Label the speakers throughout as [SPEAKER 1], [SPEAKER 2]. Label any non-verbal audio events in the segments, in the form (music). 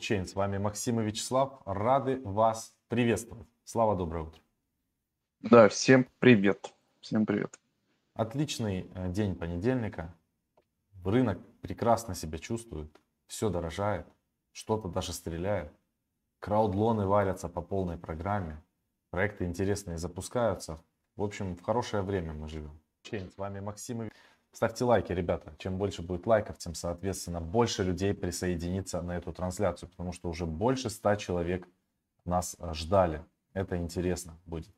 [SPEAKER 1] блокчейн. С вами Максим и Вячеслав. Рады вас приветствовать. Слава, доброе утро.
[SPEAKER 2] Да, всем привет. Всем привет.
[SPEAKER 1] Отличный э, день понедельника. Рынок прекрасно себя чувствует. Все дорожает. Что-то даже стреляет. Краудлоны варятся по полной программе. Проекты интересные запускаются. В общем, в хорошее время мы живем. С вами Максим и Ставьте лайки, ребята. Чем больше будет лайков, тем, соответственно, больше людей присоединится на эту трансляцию, потому что уже больше ста человек нас э, ждали. Это интересно будет.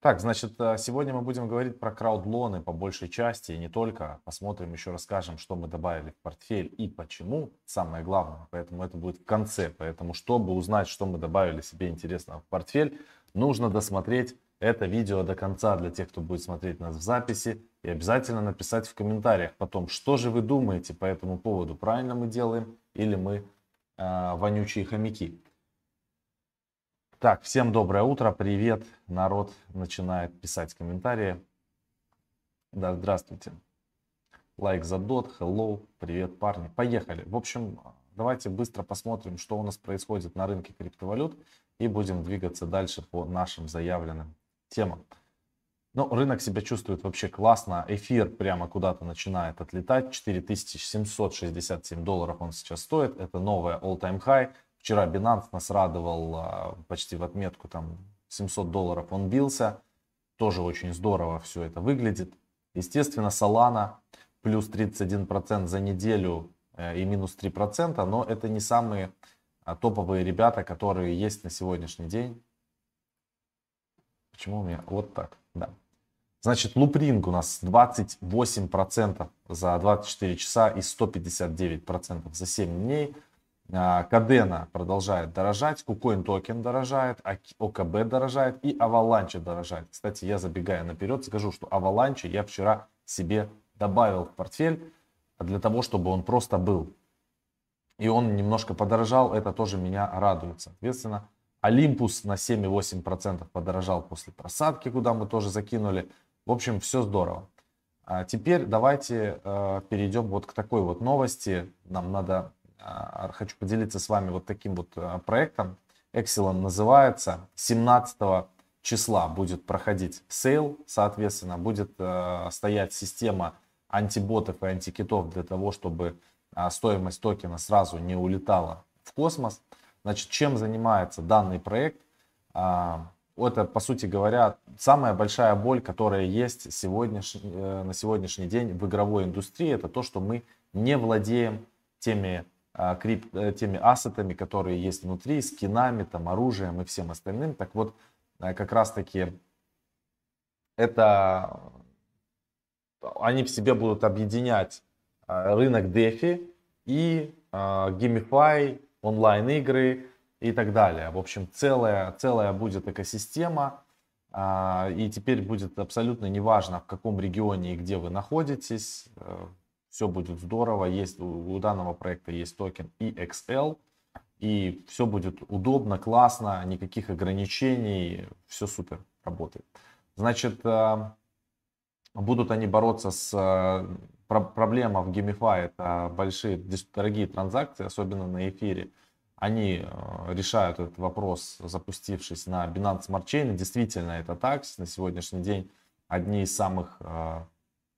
[SPEAKER 1] Так, значит, э, сегодня мы будем говорить про краудлоны по большей части и не только. Посмотрим, еще расскажем, что мы добавили в портфель и почему. Самое главное, поэтому это будет в конце. Поэтому, чтобы узнать, что мы добавили себе интересного в портфель, нужно досмотреть это видео до конца для тех, кто будет смотреть нас в записи. И обязательно написать в комментариях потом, что же вы думаете по этому поводу. Правильно мы делаем или мы э, вонючие хомяки. Так, всем доброе утро, привет. Народ начинает писать комментарии. Да, здравствуйте. Лайк за дот, hello, привет, парни. Поехали. В общем, давайте быстро посмотрим, что у нас происходит на рынке криптовалют и будем двигаться дальше по нашим заявленным темам. Ну, рынок себя чувствует вообще классно. Эфир прямо куда-то начинает отлетать. 4767 долларов он сейчас стоит. Это новая all-time high. Вчера Binance нас радовал а, почти в отметку там 700 долларов он бился. Тоже очень здорово все это выглядит. Естественно, Solana плюс 31% за неделю э, и минус 3%, но это не самые а, топовые ребята, которые есть на сегодняшний день. Почему у меня вот так? Да. Значит, лупринг у нас 28% за 24 часа и 159% за 7 дней. А, Кадена продолжает дорожать, Кукоин токен дорожает, ОКБ дорожает и Аваланче дорожает. Кстати, я забегая наперед скажу, что Аваланче я вчера себе добавил в портфель для того, чтобы он просто был. И он немножко подорожал, это тоже меня радует. Соответственно, Олимпус на 7,8% подорожал после просадки, куда мы тоже закинули. В общем, все здорово. А теперь давайте э, перейдем вот к такой вот новости. Нам надо, э, хочу поделиться с вами вот таким вот э, проектом. Excellent называется. 17 числа будет проходить sale, соответственно, будет э, стоять система антиботов и антикитов для того, чтобы э, стоимость токена сразу не улетала в космос. Значит, чем занимается данный проект? А, это, по сути говоря, самая большая боль, которая есть сегодняш... Э, на сегодняшний день в игровой индустрии, это то, что мы не владеем теми, а, крип... Э, теми ассетами, которые есть внутри, скинами, там, оружием и всем остальным. Так вот, э, как раз таки это они в себе будут объединять рынок DeFi и GameFi, онлайн-игры, и так далее. В общем, целая, целая будет экосистема, а, и теперь будет абсолютно неважно, в каком регионе и где вы находитесь, э, все будет здорово. Есть, у данного проекта есть токен EXL, и все будет удобно, классно, никаких ограничений, все супер работает. Значит, э, будут они бороться с э, проблема в GameFi, это большие, дорогие транзакции, особенно на эфире они э, решают этот вопрос, запустившись на Binance Smart Chain. Действительно это так. На сегодняшний день одни из самых э,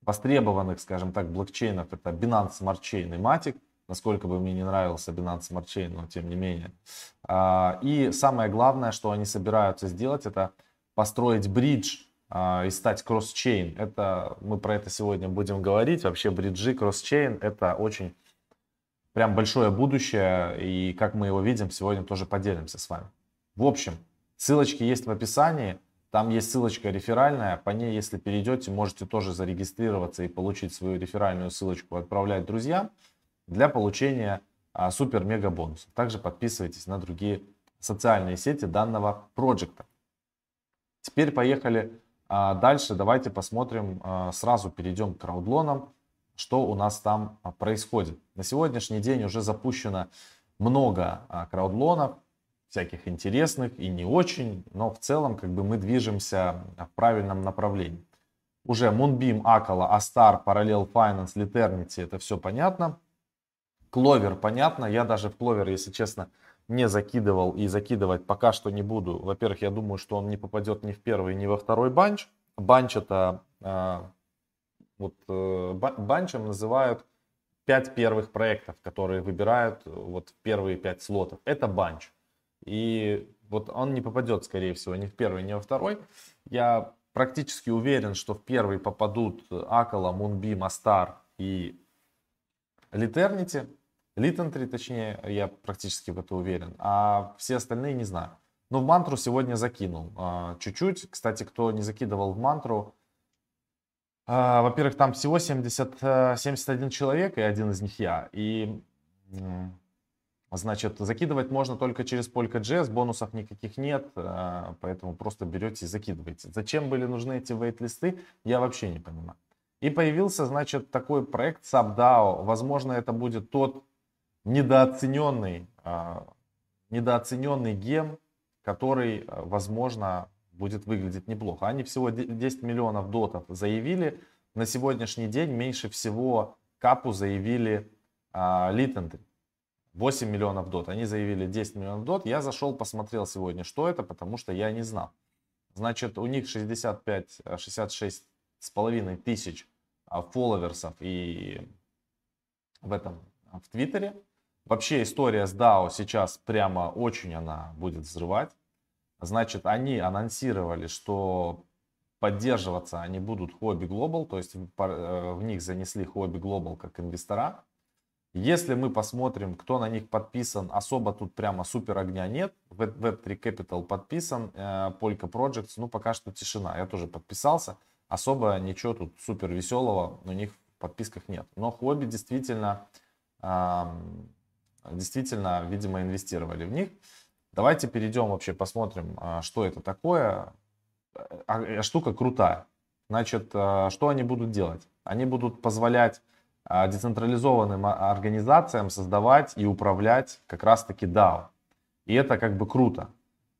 [SPEAKER 1] востребованных, скажем так, блокчейнов это Binance Smart Chain и Matic. Насколько бы мне не нравился Binance Smart Chain, но тем не менее. А, и самое главное, что они собираются сделать, это построить бридж и стать кросс-чейн. Это, мы про это сегодня будем говорить. Вообще бриджи, кросс-чейн это очень прям большое будущее, и как мы его видим, сегодня тоже поделимся с вами. В общем, ссылочки есть в описании, там есть ссылочка реферальная, по ней, если перейдете, можете тоже зарегистрироваться и получить свою реферальную ссылочку, отправлять друзьям для получения а, супер-мега бонусов. Также подписывайтесь на другие социальные сети данного проекта. Теперь поехали а, дальше. Давайте посмотрим, а, сразу перейдем к краудлонам что у нас там а, происходит. На сегодняшний день уже запущено много краудлонов, всяких интересных и не очень, но в целом как бы мы движемся в правильном направлении. Уже Moonbeam, Акала, Astar, Parallel Finance, Liternity, это все понятно. Кловер, понятно. Я даже в Кловер, если честно, не закидывал и закидывать пока что не буду. Во-первых, я думаю, что он не попадет ни в первый, ни во второй банч. Банч это, э, вот э, банчем называют пять первых проектов, которые выбирают вот первые пять слотов. Это банч. И вот он не попадет, скорее всего, ни в первый, ни во второй. Я практически уверен, что в первый попадут Акала, Мунби, Мастар и Литернити. Литентри, точнее, я практически в это уверен. А все остальные не знаю. Но в мантру сегодня закинул а, чуть-чуть. Кстати, кто не закидывал в мантру, а, во-первых, там всего 70, 71 человек, и один из них я. И Значит, закидывать можно только через Polka.js, бонусов никаких нет, а, поэтому просто берете и закидываете. Зачем были нужны эти вейт-листы, я вообще не понимаю. И появился, значит, такой проект SubDAO. Возможно, это будет тот недооцененный, а, недооцененный ген, который, а, возможно, будет выглядеть неплохо. Они всего 10 миллионов дотов заявили. На сегодняшний день меньше всего капу заявили Литентри. 8 миллионов дот. Они заявили 10 миллионов дот. Я зашел, посмотрел сегодня, что это, потому что я не знал. Значит, у них 65, 66 с половиной тысяч а, фолловерсов и в этом, в Твиттере. Вообще история с DAO сейчас прямо очень она будет взрывать. Значит, они анонсировали, что поддерживаться они будут Hobby Global, то есть в э, них занесли Hobby Global как инвестора. Если мы посмотрим, кто на них подписан, особо тут прямо супер огня нет. Web3 Capital подписан, э, Polka Projects, ну пока что тишина. Я тоже подписался. Особо ничего тут супер веселого у них в подписках нет. Но хобби действительно, действительно, видимо, инвестировали в них. Давайте перейдем вообще, посмотрим, а, что это такое. А, э, штука крутая. Значит, а, что они будут делать? Они будут позволять а, децентрализованным организациям создавать и управлять как раз-таки DAO. И это как бы круто.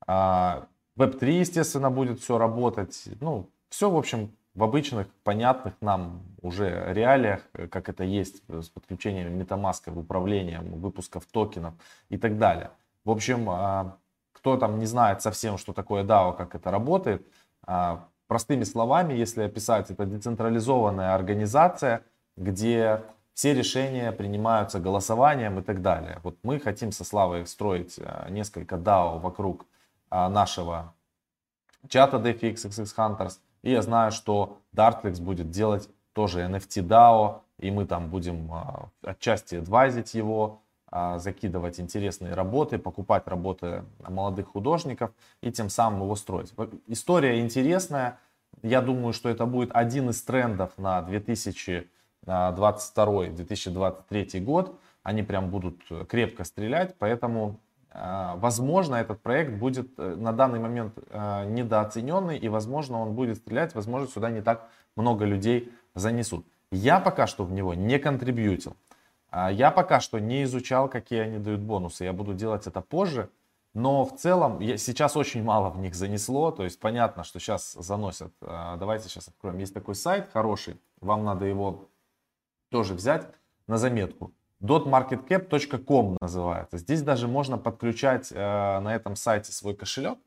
[SPEAKER 1] А, Web3, естественно, будет все работать. Ну, все, в общем, в обычных, понятных нам уже реалиях, как это есть с подключением MetaMask, управлением выпусков токенов и так далее. В общем, а, кто там не знает совсем, что такое DAO, как это работает, простыми словами, если описать, это децентрализованная организация – где все решения принимаются голосованием и так далее. Вот мы хотим со Славой строить э, несколько DAO вокруг э, нашего чата DeFi XXX Hunters. И я знаю, что Dartflex будет делать тоже NFT DAO, и мы там будем э, отчасти адвайзить его, закидывать интересные работы, покупать работы молодых художников и тем самым его строить. История интересная. Я думаю, что это будет один из трендов на 2000 2022-2023 год, они прям будут крепко стрелять, поэтому а, возможно этот проект будет э, на данный момент э, недооцененный и возможно он будет стрелять, возможно сюда не так много людей занесут. Я пока что в него не контрибьютил. А, я пока что не изучал, какие они дают бонусы. Я буду делать это позже. Но в целом сейчас очень мало в них занесло. То есть понятно, что сейчас заносят. А, давайте сейчас откроем. Есть такой сайт хороший. Вам надо его тоже взять на заметку. dotmarketcap.com называется. Здесь даже можно подключать э, на этом сайте свой кошелек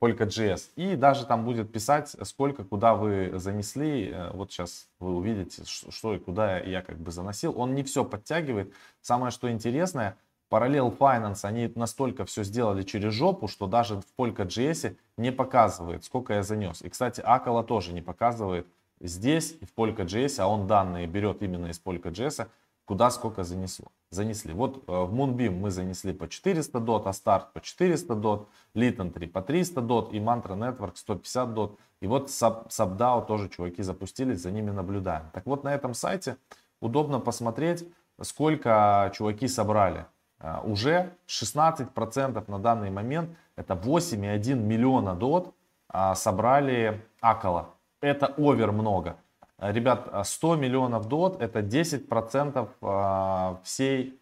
[SPEAKER 1] Polka.js и даже там будет писать, сколько, куда вы занесли. Э, вот сейчас вы увидите, что и куда я как бы заносил. Он не все подтягивает. Самое, что интересное, Parallel Finance, они настолько все сделали через жопу, что даже в Polka.js не показывает, сколько я занес. И, кстати, Акала тоже не показывает, здесь в Polka.js, а он данные берет именно из Polka.js, куда сколько занесло. Занесли. Вот э, в Moonbeam мы занесли по 400 дот, а старт по 400 дот, Liton 3 по 300 дот и Mantra Network 150 дот. И вот SubDAO тоже чуваки запустились, за ними наблюдаем. Так вот на этом сайте удобно посмотреть, сколько чуваки собрали. Э, уже 16% на данный момент, это 8,1 миллиона дот а, собрали Акала это овер много. Ребят, 100 миллионов дот это 10% а, всей,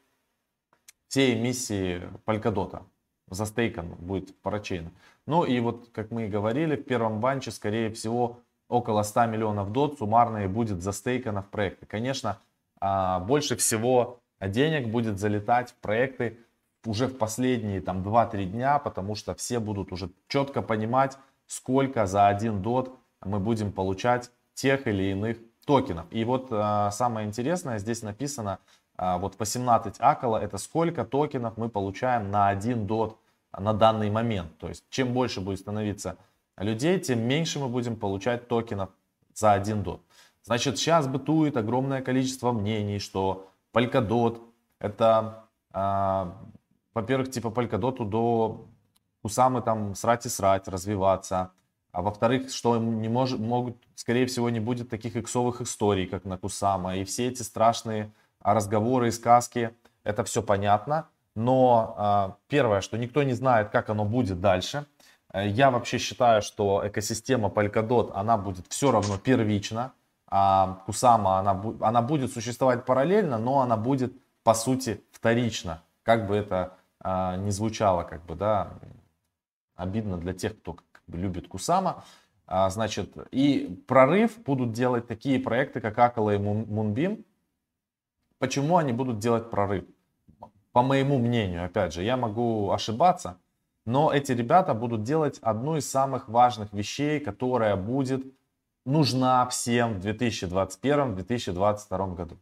[SPEAKER 1] всей эмиссии Polkadot застейкан будет парачейн. Ну и вот, как мы и говорили, в первом банче, скорее всего, около 100 миллионов дот суммарно и будет застейкано в проекте. Конечно, а, больше всего денег будет залетать в проекты уже в последние там 2-3 дня, потому что все будут уже четко понимать, сколько за один дот мы будем получать тех или иных токенов. И вот а, самое интересное, здесь написано, а, вот 18 акола, это сколько токенов мы получаем на один дот на данный момент. То есть, чем больше будет становиться людей, тем меньше мы будем получать токенов за один дот. Значит, сейчас бытует огромное количество мнений, что Polkadot это, а, во-первых, типа Polkadot до Кусамы там срать и срать, развиваться. А во-вторых, что не может, могут, скорее всего, не будет таких иксовых историй, как на Кусама. И все эти страшные разговоры и сказки, это все понятно. Но а, первое, что никто не знает, как оно будет дальше. Э, я вообще считаю, что экосистема Polkadot, она будет все равно первична а Кусама, она, она будет существовать параллельно, но она будет, по сути, вторично. Как бы это а, не звучало, как бы, да, обидно для тех, кто любит Кусама. А, значит, и прорыв будут делать такие проекты, как Акала и Moonbeam. Почему они будут делать прорыв? По моему мнению, опять же, я могу ошибаться, но эти ребята будут делать одну из самых важных вещей, которая будет нужна всем в 2021-2022 году.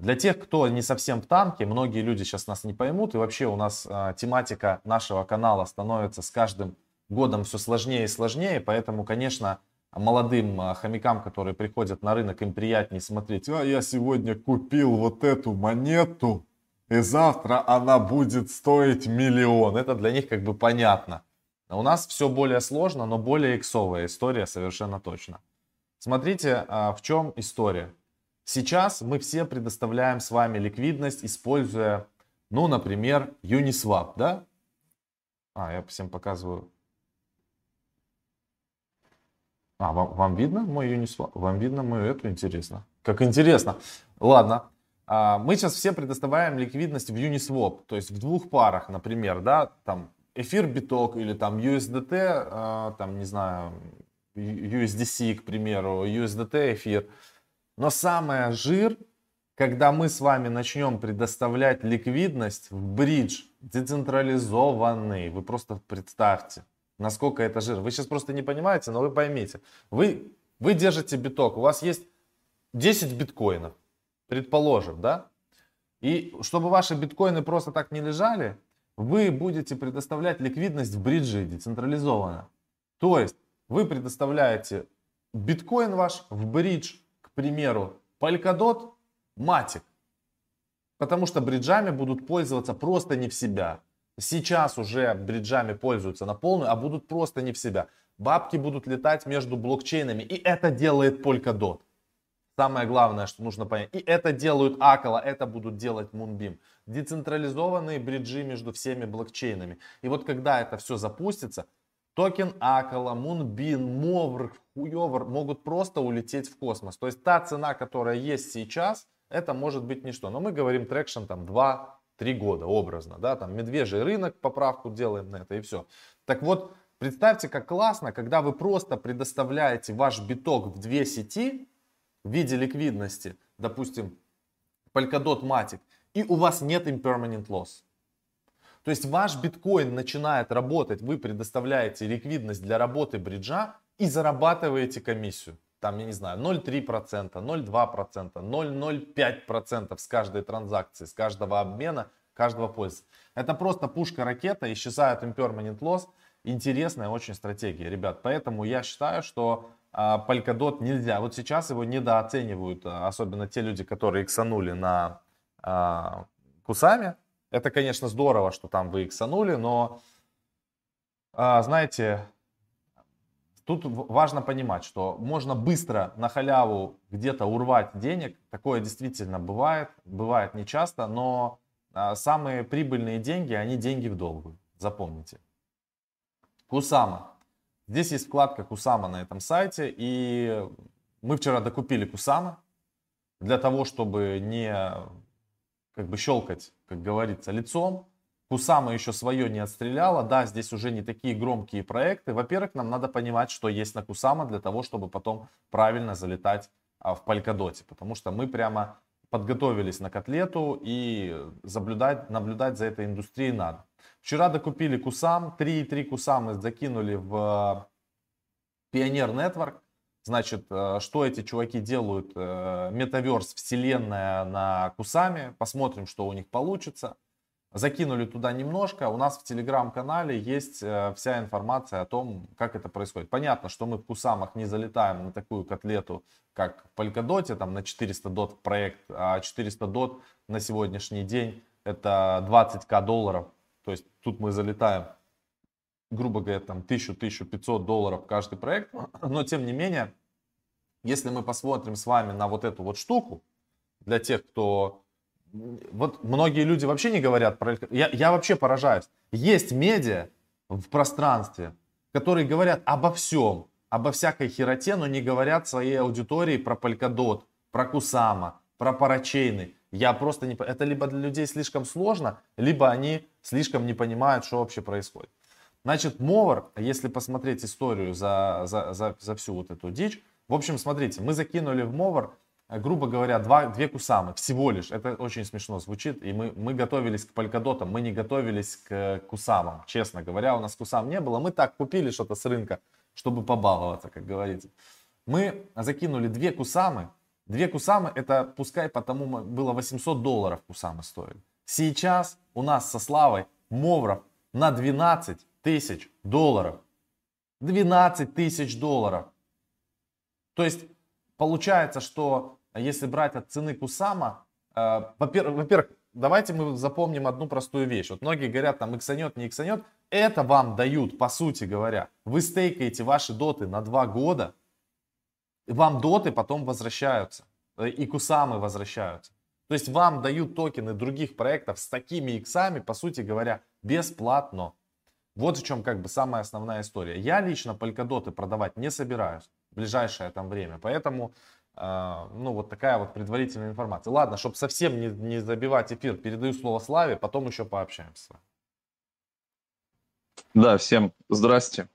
[SPEAKER 1] Для тех, кто не совсем в танке, многие люди сейчас нас не поймут, и вообще у нас э, тематика нашего канала становится с каждым годом все сложнее и сложнее, поэтому, конечно, молодым э, хомякам, которые приходят на рынок, им приятнее смотреть, а я сегодня купил вот эту монету, и завтра она будет стоить миллион. Это для них как бы понятно. А у нас все более сложно, но более иксовая история совершенно точно. Смотрите, а, в чем история. Сейчас мы все предоставляем с вами ликвидность, используя, ну, например, Uniswap, да? А, я всем показываю. А, вам, вам видно мой Uniswap? Вам видно мою эту? Интересно. Как интересно. Ладно. А, мы сейчас все предоставляем ликвидность в Uniswap, то есть в двух парах, например, да, там эфир биток или там USDT, а, там, не знаю, USDC, к примеру, USDT эфир. Но самое жир, когда мы с вами начнем предоставлять ликвидность в бридж децентрализованный. Вы просто представьте, насколько это жир. Вы сейчас просто не понимаете, но вы поймите. Вы, вы держите биток, у вас есть 10 биткоинов, предположим, да? И чтобы ваши биткоины просто так не лежали, вы будете предоставлять ликвидность в бриджи децентрализованно. То есть вы предоставляете биткоин ваш в бридж, к примеру, Polkadot, Matic. Потому что бриджами будут пользоваться просто не в себя. Сейчас уже бриджами пользуются на полную, а будут просто не в себя. Бабки будут летать между блокчейнами. И это делает Polkadot. Самое главное, что нужно понять. И это делают Acala, это будут делать Moonbeam. Децентрализованные бриджи между всеми блокчейнами. И вот когда это все запустится, Токен Acala, Moonbeam, MOVR, Хуевр могут просто улететь в космос. То есть та цена, которая есть сейчас, это может быть ничто. Но мы говорим traction там 2-3 года образно. Да? Там медвежий рынок, поправку делаем на это и все. Так вот, представьте, как классно, когда вы просто предоставляете ваш биток в две сети в виде ликвидности, допустим, Polkadot Matic, и у вас нет impermanent loss. То есть ваш биткоин начинает работать, вы предоставляете ликвидность для работы бриджа и зарабатываете комиссию. Там, я не знаю, 0,3%, 0,2%, 0,05% с каждой транзакции, с каждого обмена, каждого пользователя. Это просто пушка-ракета, исчезает impermanent loss. Интересная очень стратегия, ребят. Поэтому я считаю, что а, Polkadot нельзя. Вот сейчас его недооценивают, а, особенно те люди, которые иксанули на а, Кусаме. Это, конечно, здорово, что там вы иксанули, но, а, знаете, тут важно понимать, что можно быстро на халяву где-то урвать денег. Такое действительно бывает, бывает нечасто, но а, самые прибыльные деньги, они деньги в долгую. Запомните. Кусама. Здесь есть вкладка Кусама на этом сайте, и мы вчера докупили Кусама для того, чтобы не как бы щелкать, как говорится, лицом. Кусама еще свое не отстреляла. Да, здесь уже не такие громкие проекты. Во-первых, нам надо понимать, что есть на Кусама для того, чтобы потом правильно залетать а, в Палькодоте. Потому что мы прямо подготовились на котлету и наблюдать, наблюдать за этой индустрией надо. Вчера докупили Кусам, 3,3 Кусамы закинули в Pioneer Network. Значит, э, что эти чуваки делают? Э, метаверс, вселенная на Кусаме. Посмотрим, что у них получится. Закинули туда немножко. У нас в телеграм-канале есть э, вся информация о том, как это происходит. Понятно, что мы в Кусамах не залетаем на такую котлету, как в Polkadot, там на 400 дот проект, а 400 дот на сегодняшний день это 20к долларов. То есть тут мы залетаем грубо говоря, там 1000-1500 долларов каждый проект. Но тем не менее, если мы посмотрим с вами на вот эту вот штуку, для тех, кто... Вот многие люди вообще не говорят про... Я, я вообще поражаюсь. Есть медиа в пространстве, которые говорят обо всем, обо всякой хероте, но не говорят своей аудитории про Polkadot, про Кусама, про парачейны. Я просто не... Это либо для людей слишком сложно, либо они слишком не понимают, что вообще происходит. Значит, Мовер, если посмотреть историю за, за, за, за всю вот эту дичь, в общем, смотрите, мы закинули в Мовер, э, грубо говоря, два, две кусамы, всего лишь. Это очень смешно звучит. И мы, мы готовились к полькодотам, мы не готовились к кусамам. Честно говоря, у нас кусам не было. Мы так купили что-то с рынка, чтобы побаловаться, как говорится. Мы закинули две кусамы. Две кусамы, это пускай потому было 800 долларов кусамы стоили. Сейчас у нас со Славой Мовров на 12 тысяч долларов. 12 тысяч долларов. То есть получается, что если брать от цены Кусама, э, во-первых, давайте мы запомним одну простую вещь. Вот многие говорят, там иксанет, не иксанет. Это вам дают, по сути говоря. Вы стейкаете ваши доты на 2 года, вам доты потом возвращаются. Э, и кусамы возвращаются. То есть вам дают токены других проектов с такими иксами, по сути говоря, бесплатно. Вот в чем как бы самая основная история. Я лично полькодоты продавать не собираюсь в ближайшее там время. Поэтому, э, ну вот такая вот предварительная информация. Ладно, чтобы совсем не, не забивать эфир, передаю слово Славе, потом еще пообщаемся.
[SPEAKER 2] Да, всем здрасте.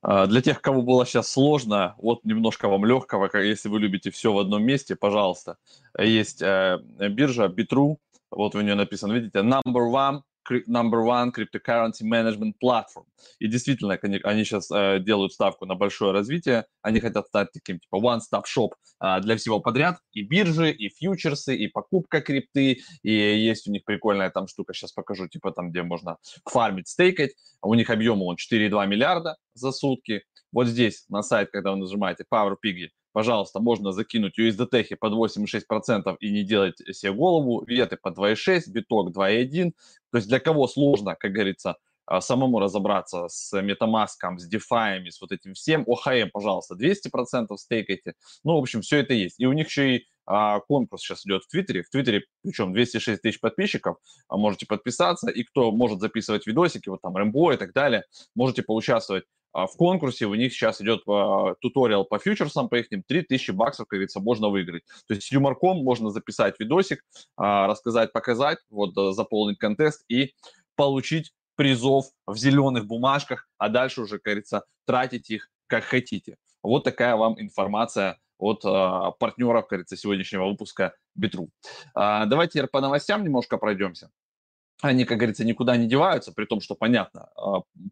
[SPEAKER 2] А, для тех, кому было сейчас сложно, вот немножко вам легкого, если вы любите все в одном месте, пожалуйста. Есть э, биржа Bitrue, вот у нее написано, видите, number one number one cryptocurrency management platform. И действительно, они, они сейчас э, делают ставку на большое развитие. Они хотят стать таким типа one-stop shop э, для всего подряд. И биржи, и фьючерсы, и покупка крипты. И есть у них прикольная там штука, сейчас покажу, типа там, где можно фармить, стейкать. У них объем он 4,2 миллиарда за сутки. Вот здесь на сайт, когда вы нажимаете Power Piggy, пожалуйста, можно закинуть USDT под 8,6% и не делать себе голову, веты по 2,6, биток 2,1. То есть для кого сложно, как говорится, а, самому разобраться с MetaMask, с DeFi, с вот этим всем. ОХМ, пожалуйста, 200% стейкайте. Ну, в общем, все это есть. И у них еще и а, конкурс сейчас идет в Твиттере. В Твиттере, причем 206 тысяч подписчиков, а можете подписаться. И кто может записывать видосики, вот там Рэмбо и так далее, можете поучаствовать в конкурсе у них сейчас идет а, туториал по фьючерсам, по их 3000 баксов, как говорится, можно выиграть. То есть с юморком можно записать видосик, а, рассказать, показать, вот э, заполнить контест и получить призов в зеленых бумажках, а дальше уже, как говорится, тратить их как хотите. Вот такая вам информация от а, партнеров, как говорится, сегодняшнего выпуска Битру. А, давайте по новостям немножко пройдемся они, как говорится, никуда не деваются, при том, что понятно,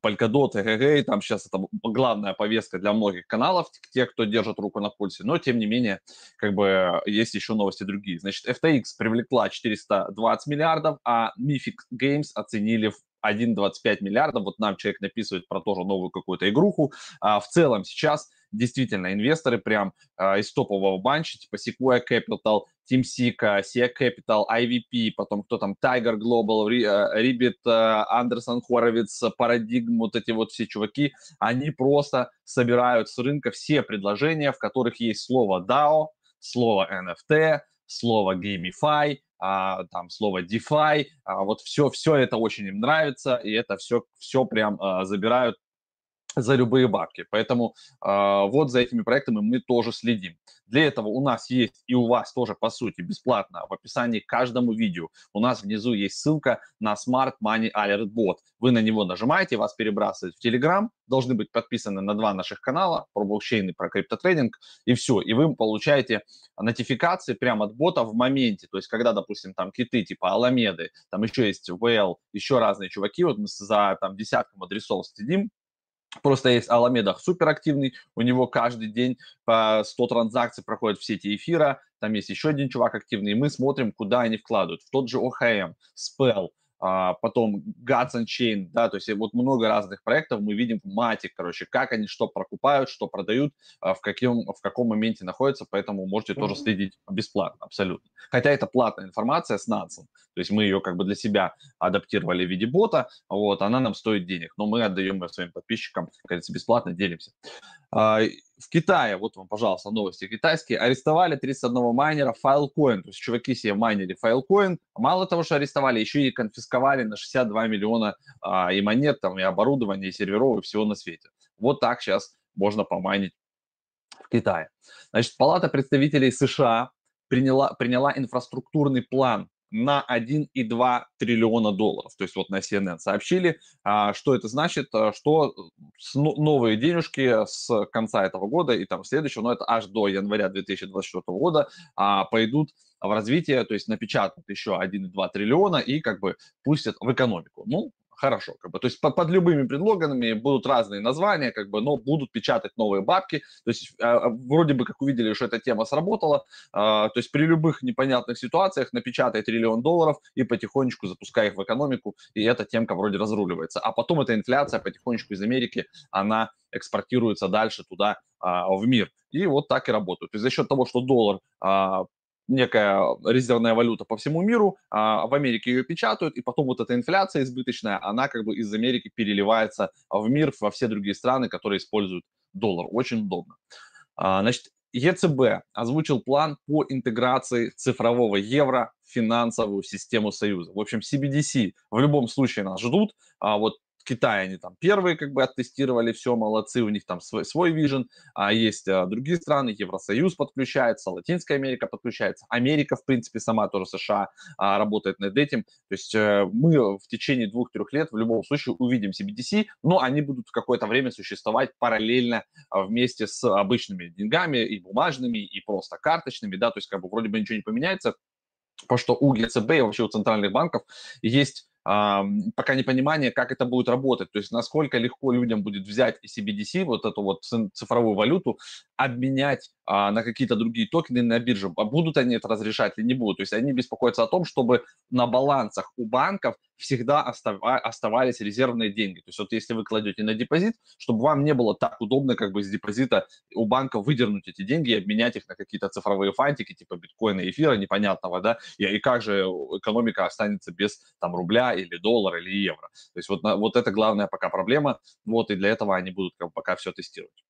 [SPEAKER 2] Polkadot, эгг, там сейчас это главная повестка для многих каналов, те, кто держит руку на пульсе, но тем не менее, как бы есть еще новости другие. Значит, FTX привлекла 420 миллиардов, а Mythic Games оценили в 1,25 миллиардов. Вот нам человек написывает про тоже новую какую-то игруху. А в целом сейчас действительно инвесторы прям а, из топового банча, типа Sequoia Capital, Team Sika, Sia Capital, IVP, потом кто там, Tiger Global, Ribbit, Андерсон Хоровиц, Paradigm, вот эти вот все чуваки, они просто собирают с рынка все предложения, в которых есть слово DAO, слово NFT, слово Gamify, а, там слово DeFi, а, вот все, все это очень им нравится, и это все, все прям а, забирают за любые бабки. Поэтому э, вот за этими проектами мы тоже следим. Для этого у нас есть и у вас тоже, по сути, бесплатно в описании к каждому видео. У нас внизу есть ссылка на Smart Money Alert Bot. Вы на него нажимаете, вас перебрасывают в Telegram, должны быть подписаны на два наших канала про блокчейн и про криптотрейдинг, и все. И вы получаете нотификации прямо от бота в моменте. То есть, когда, допустим, там киты типа Аламеды, там еще есть VL, еще разные чуваки, вот мы за там десятком адресов следим, Просто есть Аламеда суперактивный, у него каждый день по 100 транзакций проходят в сети эфира, там есть еще один чувак активный, и мы смотрим, куда они вкладывают. В тот же ОХМ, Spell, а, потом Gods Chain, да, то есть вот много разных проектов мы видим в Matic, короче, как они что прокупают, что продают, а, в, каким, в каком моменте находятся, поэтому можете mm-hmm. тоже следить бесплатно, абсолютно. Хотя это платная информация с нацем, то есть мы ее как бы для себя адаптировали в виде бота, вот, она нам стоит денег, но мы отдаем ее своим подписчикам, как говорится, бесплатно делимся. А, в Китае, вот вам, пожалуйста, новости китайские, арестовали 31 майнера Filecoin. То есть чуваки себе майнили Filecoin. Мало того, что арестовали, еще и конфисковали на 62 миллиона а, и монет, там, и оборудования, и серверов, и всего на свете. Вот так сейчас можно помайнить в Китае. Значит, Палата представителей США приняла, приняла инфраструктурный план на 1,2 триллиона долларов. То есть вот на CNN сообщили, а, что это значит, а, что новые денежки с конца этого года и там следующего, но это аж до января 2024 года а, пойдут в развитие, то есть напечатают еще 1,2 триллиона и как бы пустят в экономику. Ну, хорошо, как бы, то есть под, под любыми предлогами будут разные названия, как бы, но будут печатать новые бабки, то есть э, вроде бы как увидели, что эта тема сработала, э, то есть при любых непонятных ситуациях напечатай триллион долларов и потихонечку запускай их в экономику, и эта темка вроде разруливается, а потом эта инфляция потихонечку из Америки, она экспортируется дальше туда, в мир, и вот так и работают. Есть за счет того, что доллар некая резервная валюта по всему миру, а в Америке ее печатают, и потом вот эта инфляция избыточная, она как бы из Америки переливается в мир, во все другие страны, которые используют доллар. Очень удобно. А, значит, ЕЦБ озвучил план по интеграции цифрового евро в финансовую систему Союза. В общем, CBDC в любом случае нас ждут. А вот Китай они там первые как бы оттестировали, все, молодцы, у них там свой, свой вижен, а есть а, другие страны, Евросоюз подключается, Латинская Америка подключается, Америка, в принципе, сама тоже США а, работает над этим, то есть а, мы в течение двух-трех лет в любом случае увидим CBDC, но они будут какое-то время существовать параллельно а, вместе с обычными деньгами и бумажными, и просто карточными, да, то есть как бы вроде бы ничего не поменяется, потому что у ЕЦБ и вообще у центральных банков есть пока непонимание, как это будет работать, то есть насколько легко людям будет взять и CBDC, вот эту вот цифровую валюту, обменять а, на какие-то другие токены на бирже. Будут они это разрешать или не будут? То есть они беспокоятся о том, чтобы на балансах у банков всегда остава- оставались резервные деньги. То есть вот если вы кладете на депозит, чтобы вам не было так удобно как бы с депозита у банка выдернуть эти деньги и обменять их на какие-то цифровые фантики типа биткоина, эфира непонятного, да, и, и как же экономика останется без там рубля или доллара или евро. То есть вот, вот это главная пока проблема, вот и для этого они будут как бы, пока все тестировать.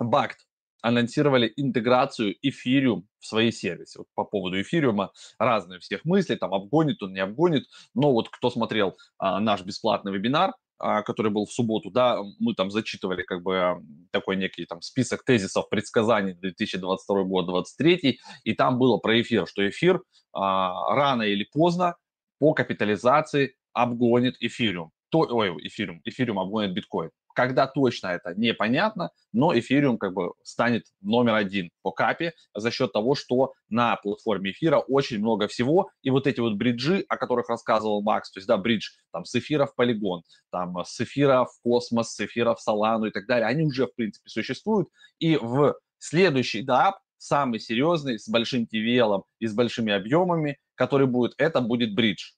[SPEAKER 2] Бакт анонсировали интеграцию эфириум в свои сервисы. Вот по поводу эфириума разные всех мысли, там обгонит он, не обгонит, но вот кто смотрел а, наш бесплатный вебинар, а, который был в субботу, да, мы там зачитывали как бы такой некий там список тезисов предсказаний 2022 год, 2023, и там было про эфир, что эфир а, рано или поздно по капитализации обгонит эфириум. То, ой, эфириум, эфириум обгонит биткоин. Когда точно это непонятно, но эфириум как бы станет номер один по капе за счет того, что на платформе эфира очень много всего. И вот эти вот бриджи, о которых рассказывал Макс, то есть, да, бридж там с эфира в полигон, там с эфира в космос, с эфира в Солану и так далее, они уже, в принципе, существуют. И в следующий дап, самый серьезный, с большим TVL и с большими объемами, который будет, это будет бридж.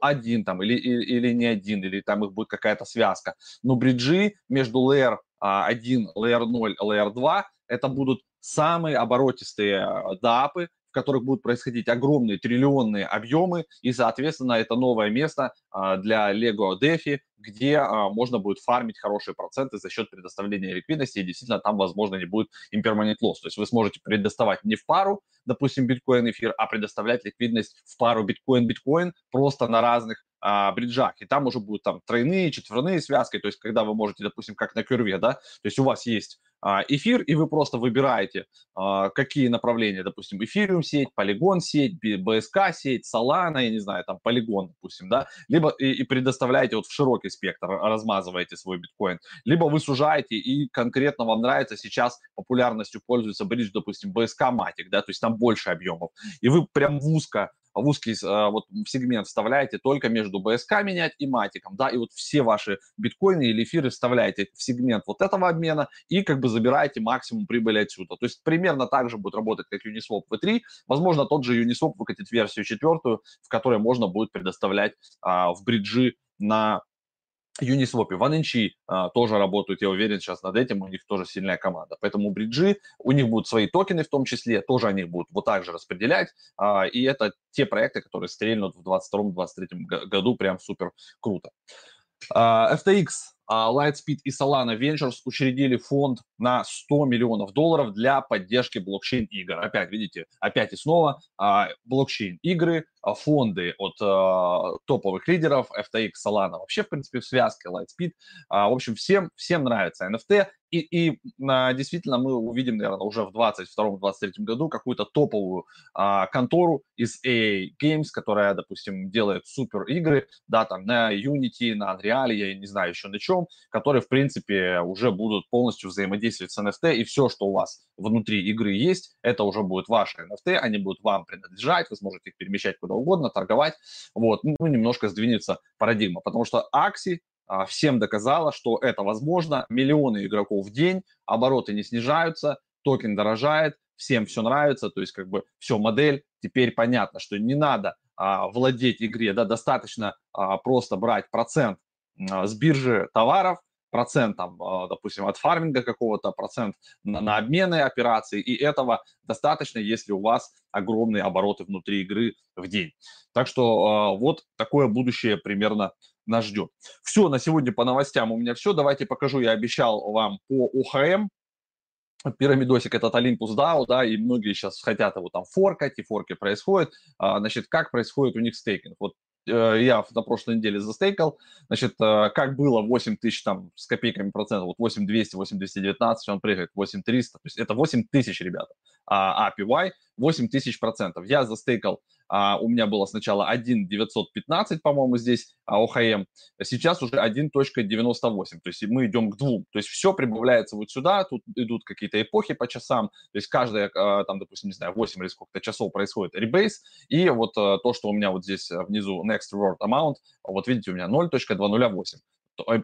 [SPEAKER 2] Один там, или, или, или не один, или там их будет какая-то связка. Но бриджи между Layer 1, Layer 0, Layer 2, это будут самые оборотистые а, дапы, которых будут происходить огромные триллионные объемы, и, соответственно, это новое место а, для Lego DeFi, где а, можно будет фармить хорошие проценты за счет предоставления ликвидности, и действительно там, возможно, не будет impermanent loss. То есть вы сможете предоставать не в пару, допустим, биткоин, эфир, а предоставлять ликвидность в пару биткоин-биткоин просто на разных а, бриджах, и там уже будут там тройные, четверные связки, то есть когда вы можете, допустим, как на кюрве, да, то есть у вас есть эфир, и вы просто выбираете, а, какие направления, допустим, эфириум сеть, полигон сеть, БСК сеть, Solana, я не знаю, там полигон, допустим, да, либо и, и предоставляете вот в широкий спектр, размазываете свой биткоин, либо вы сужаете и конкретно вам нравится сейчас популярностью пользуется бридж, допустим, БСК Matic, да, то есть там больше объемов, и вы прям в узко в узкий а, вот, сегмент вставляете только между БСК менять и матиком, да, и вот все ваши биткоины или эфиры вставляете в сегмент вот этого обмена и как бы забираете максимум прибыли отсюда. То есть примерно так же будет работать, как Uniswap V3. Возможно, тот же Uniswap выкатит версию четвертую, в которой можно будет предоставлять а, в бриджи на Uniswap, OneInch а, тоже работают, я уверен, сейчас над этим, у них тоже сильная команда. Поэтому бриджи, у них будут свои токены в том числе, тоже они будут вот так же распределять. А, и это те проекты, которые стрельнут в 2022-2023 году, прям супер круто. А, FTX Lightspeed и Solana Ventures учредили фонд на 100 миллионов долларов для поддержки блокчейн-игр. Опять, видите, опять и снова а, блокчейн-игры, а, фонды от топовых лидеров, FTX, Solana, вообще, в принципе, в связке Lightspeed. В общем, всем, всем нравится NFT. И, и действительно мы увидим, наверное, уже в 2022-2023 году какую-то топовую контору из AA Games, которая, допустим, делает супер игры, да, там на Unity, на Unreal, я не знаю еще на чем, ключом, которые, в принципе, уже будут полностью взаимодействовать с NFT, и все, что у вас внутри игры есть, это уже будет ваши NFT, они будут вам принадлежать, вы сможете их перемещать куда угодно, торговать, вот, ну, немножко сдвинется парадигма, потому что Axie а, всем доказала, что это возможно, миллионы игроков в день, обороты не снижаются, токен дорожает, всем все нравится, то есть как бы все, модель теперь понятно, что не надо а, владеть игре, да, достаточно а, просто брать процент с биржи товаров, процент, там, а, допустим, от фарминга какого-то, процент на, на обменные операции, и этого достаточно, если у вас огромные обороты внутри игры в день. Так что э, вот такое будущее примерно нас ждет. Все, на сегодня по новостям у меня все. Давайте покажу, я обещал вам по ОХМ, пирамидосик этот Olympus DAO, да, и многие сейчас хотят его там форкать, и форки происходят. А, значит, как происходит у них стейкинг? Вот я на прошлой неделе застейкал, значит, э, как было 8 тысяч там с копейками процентов, вот 8 200, 8 219, он прыгает 8 300, то есть это 8 тысяч, ребята, а APY 8 тысяч процентов. Я застейкал а, у меня было сначала 1.915, по-моему, здесь а, ОХМ, сейчас уже 1.98, то есть мы идем к двум. То есть все прибавляется вот сюда, тут идут какие-то эпохи по часам, то есть каждая, а, там, допустим, не знаю, 8 или сколько-то часов происходит ребейс, и вот а, то, что у меня вот здесь внизу next reward amount, вот видите, у меня 0.208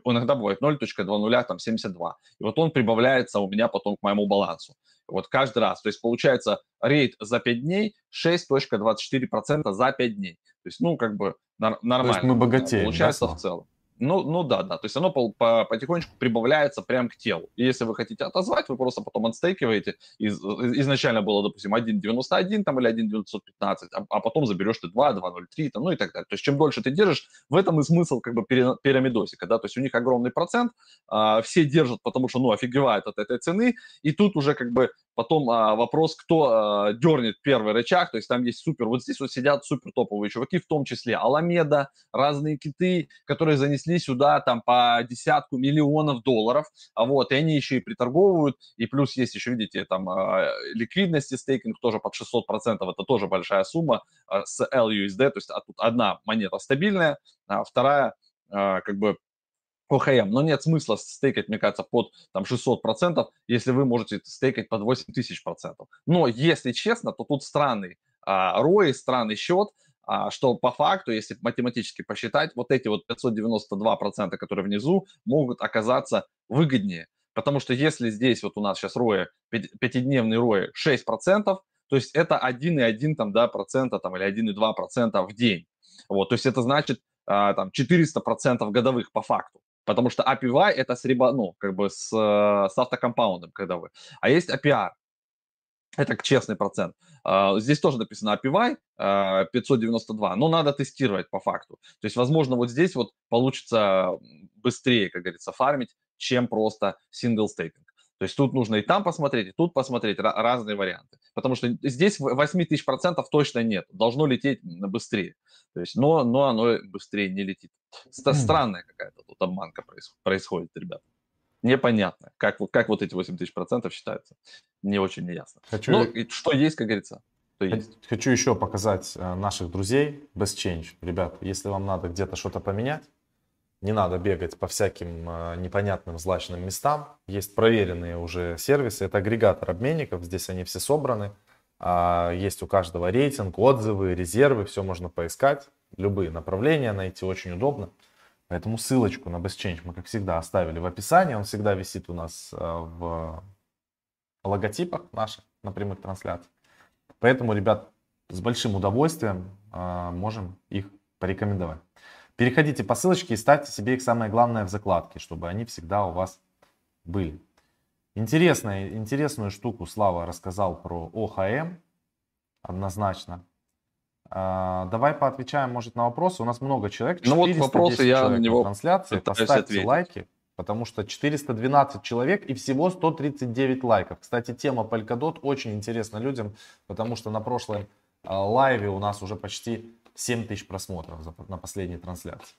[SPEAKER 2] иногда бывает 0.20, там 72. И вот он прибавляется у меня потом к моему балансу. Вот каждый раз. То есть получается рейд за 5 дней 6.24% за 5 дней. То есть, ну, как бы нормально. То есть
[SPEAKER 1] мы богатеем.
[SPEAKER 2] Получается да? в целом. Ну, ну да, да. То есть оно по, по, потихонечку прибавляется прямо к телу. И если вы хотите отозвать, вы просто потом отстейкиваете. Из, изначально было, допустим, 1.91 там, или 1.915, а, а потом заберешь ты 2, 2.03, там, ну и так далее. То есть чем дольше ты держишь, в этом и смысл как бы пирамидосика. Да? То есть у них огромный процент, а, все держат, потому что, ну, офигевают от этой цены, и тут уже как бы Потом а, вопрос, кто а, дернет первый рычаг, то есть там есть супер, вот здесь вот сидят супер топовые чуваки, в том числе Аламеда, разные киты, которые занесли сюда там по десятку миллионов долларов, а вот, и они еще и приторговывают, и плюс есть еще, видите, там а, ликвидности стейкинг тоже под 600%, это тоже большая сумма а, с LUSD, то есть а тут одна монета стабильная, а вторая как бы ОХМ, но нет смысла стейкать, мне кажется, под там 600%, если вы можете стейкать под 8000%. Но если честно, то тут странный а, ROI, странный счет, что по факту, если математически посчитать, вот эти вот 592%, которые внизу, могут оказаться выгоднее. Потому что если здесь вот у нас сейчас ROI, пятидневный ROI 6%, то есть это 1,1 там, да, процента там, или 1,2 процента в день. Вот, то есть это значит а, там 400 процентов годовых по факту. Потому что API это с ну, как бы с, с автокомпаундом, когда вы. А есть APR. Это честный процент. Uh, здесь тоже написано API uh, 592, но надо тестировать по факту. То есть, возможно, вот здесь вот получится быстрее, как говорится, фармить, чем просто single staking. То есть тут нужно и там посмотреть, и тут посмотреть разные варианты. Потому что здесь 8 тысяч процентов точно нет. Должно лететь быстрее. То есть, но, но оно быстрее не летит. Странная какая-то тут обманка происходит, ребят. Непонятно, как, как вот эти 8 тысяч процентов считаются. Не очень неясно. Хочу... Но что есть, как говорится, то есть.
[SPEAKER 1] Хочу еще показать э, наших друзей Best Change. Ребят, если вам надо где-то что-то поменять, не надо бегать по всяким э, непонятным злачным местам. Есть проверенные уже сервисы. Это агрегатор обменников. Здесь они все собраны. А, есть у каждого рейтинг, отзывы, резервы. Все можно поискать. Любые направления найти очень удобно. Поэтому ссылочку на BestChange мы, как всегда, оставили в описании. Он всегда висит у нас э, в логотипах наших на прямых трансляциях. Поэтому, ребят, с большим удовольствием э, можем их порекомендовать. Переходите по ссылочке и ставьте себе их самое главное в закладке, чтобы они всегда у вас были. Интересная, интересную штуку Слава рассказал про ОХМ, однозначно. А, давай поотвечаем, может, на вопросы. У нас много человек.
[SPEAKER 2] Ну вот вопросы я на него
[SPEAKER 1] трансляции. Поставьте ответить. лайки, потому что 412 человек и всего 139 лайков. Кстати, тема Polkadot очень интересна людям, потому что на прошлом а, лайве у нас уже почти 7 тысяч просмотров на последней трансляции.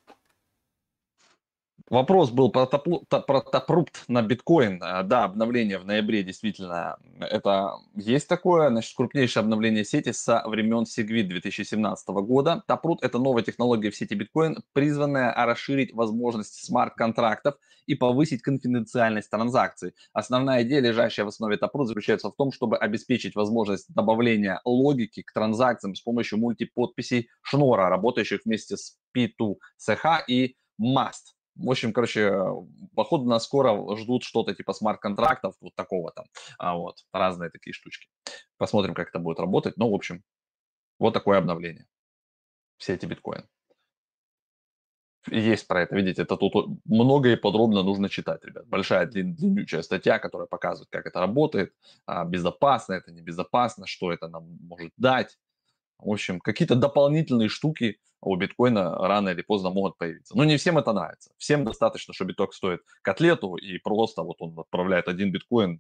[SPEAKER 2] Вопрос был про, топлу, топрупт на биткоин. А, да, обновление в ноябре действительно. Это есть такое, значит, крупнейшее обновление сети со времен Segwit 2017 года. Топрут – это новая технология в сети биткоин, призванная расширить возможности смарт-контрактов и повысить конфиденциальность транзакций. Основная идея, лежащая в основе Taproot, заключается в том, чтобы обеспечить возможность добавления логики к транзакциям с помощью мультиподписей Шнора, работающих вместе с P2CH и MAST. В общем, короче, походу на скоро ждут что-то типа смарт-контрактов, вот такого там, а вот, разные такие штучки. Посмотрим, как это будет работать. Ну, в общем, вот такое обновление. Все эти биткоины. Есть про это, видите, это тут много и подробно нужно читать, ребят. Большая длин, длиннючая статья, которая показывает, как это работает, а, безопасно это, небезопасно, что это нам может дать. В общем, какие-то дополнительные штуки у биткоина рано или поздно могут появиться. Но не всем это нравится. Всем достаточно, что биток стоит котлету, и просто вот он отправляет один биткоин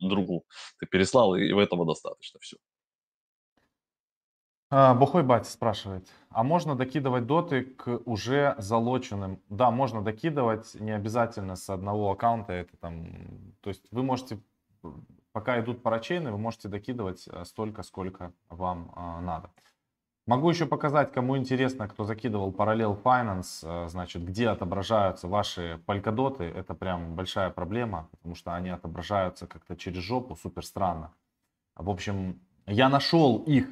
[SPEAKER 2] другу. Ты переслал, и этого достаточно. Все.
[SPEAKER 1] А, Бухой батя спрашивает, а можно докидывать доты к уже залоченным? Да, можно докидывать, не обязательно с одного аккаунта. Это там, то есть вы можете пока идут парачейны, вы можете докидывать э, столько, сколько вам э, надо. Могу еще показать, кому интересно, кто закидывал Parallel Finance, э, значит, где отображаются ваши полькодоты. Это прям большая проблема, потому что они отображаются как-то через жопу, супер странно. В общем, я нашел их.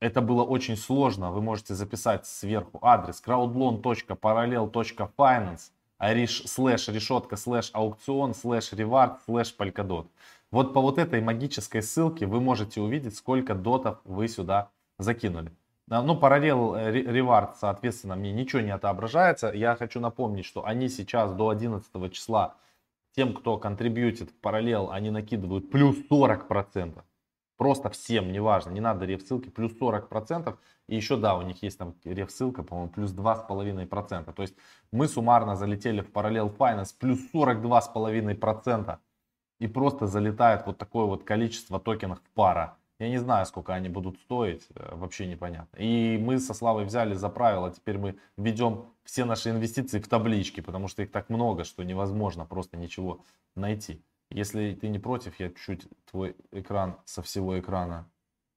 [SPEAKER 1] Это было очень сложно. Вы можете записать сверху адрес crowdloan.parallel.finance слэш решетка слэш auction слэш reward слэш Polkadot. Вот по вот этой магической ссылке вы можете увидеть, сколько дотов вы сюда закинули. Ну, Parallel э, reward, соответственно, мне ничего не отображается. Я хочу напомнить, что они сейчас до 11 числа, тем, кто контрибьютит в Parallel, они накидывают плюс 40%. Просто всем, неважно, не надо реф-ссылки, плюс 40%. И еще, да, у них есть там реф-ссылка, по-моему, плюс 2,5%. То есть мы суммарно залетели в параллел Finance плюс 42,5% и просто залетает вот такое вот количество токенов пара. Я не знаю, сколько они будут стоить, э, вообще непонятно. И мы со Славой взяли за правило, теперь мы ведем все наши инвестиции в таблички, потому что их так много, что невозможно просто ничего найти. Если ты не против, я чуть твой экран со всего экрана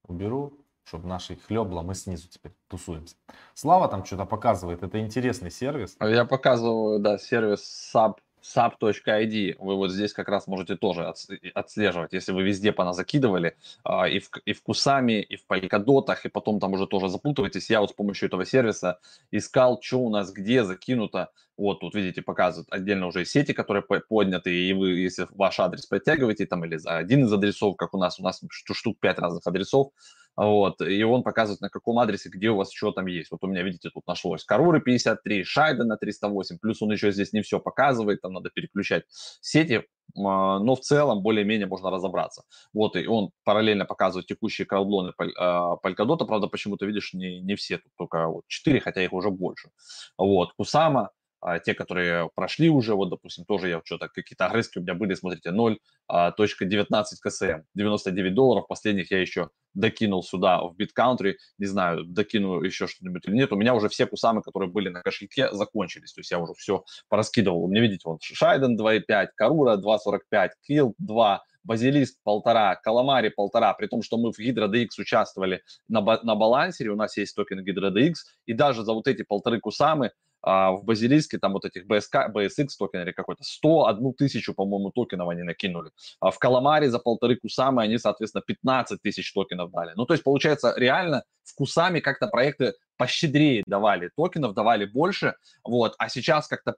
[SPEAKER 1] уберу, чтобы наши хлебла, мы снизу теперь тусуемся. Слава там что-то показывает, это интересный сервис.
[SPEAKER 2] Я показываю, да, сервис Sub sub.id вы вот здесь как раз можете тоже отслеживать, если вы везде поназакидывали, а, и в, и в Кусами, и в Polkadotах, и потом там уже тоже запутываетесь. Я вот с помощью этого сервиса искал, что у нас где закинуто. Вот тут, видите, показывают отдельно уже сети, которые подняты, и вы, если ваш адрес подтягиваете, там, или один из адресов, как у нас, у нас штук 5 разных адресов, вот, и он показывает, на каком адресе, где у вас что там есть. Вот у меня, видите, тут нашлось Каруры 53, Шайда на 308, плюс он еще здесь не все показывает, там надо переключать сети, а, но в целом более-менее можно разобраться. Вот, и он параллельно показывает текущие краудлоны Polkadot, правда, почему-то, видишь, не, не все, тут только вот 4, хотя их уже больше. Вот, Кусама, а, те, которые прошли уже, вот, допустим, тоже я что-то, какие-то огрызки у меня были, смотрите, 0.19 а, КСМ, 99 долларов, последних я еще докинул сюда в BitCountry, не знаю, докину еще что-нибудь или нет, у меня уже все кусамы, которые были на кошельке, закончились, то есть я уже все пораскидывал, у меня, видите, вот Shiden 2.5, Karura 2.45, Килл 2, Basilisk полтора, Calamari полтора, при том, что мы в HydraDX участвовали на, на балансере, у нас есть токен HydraDX, и даже за вот эти полторы кусамы а в Базилиске там вот этих BSK, BSX токен или какой-то 101 тысячу, по-моему, токенов они накинули. А в Каламаре за полторы кусамы они, соответственно, 15 тысяч токенов дали. Ну, то есть, получается, реально в кусами как-то проекты пощедрее давали токенов, давали больше, вот, а сейчас как-то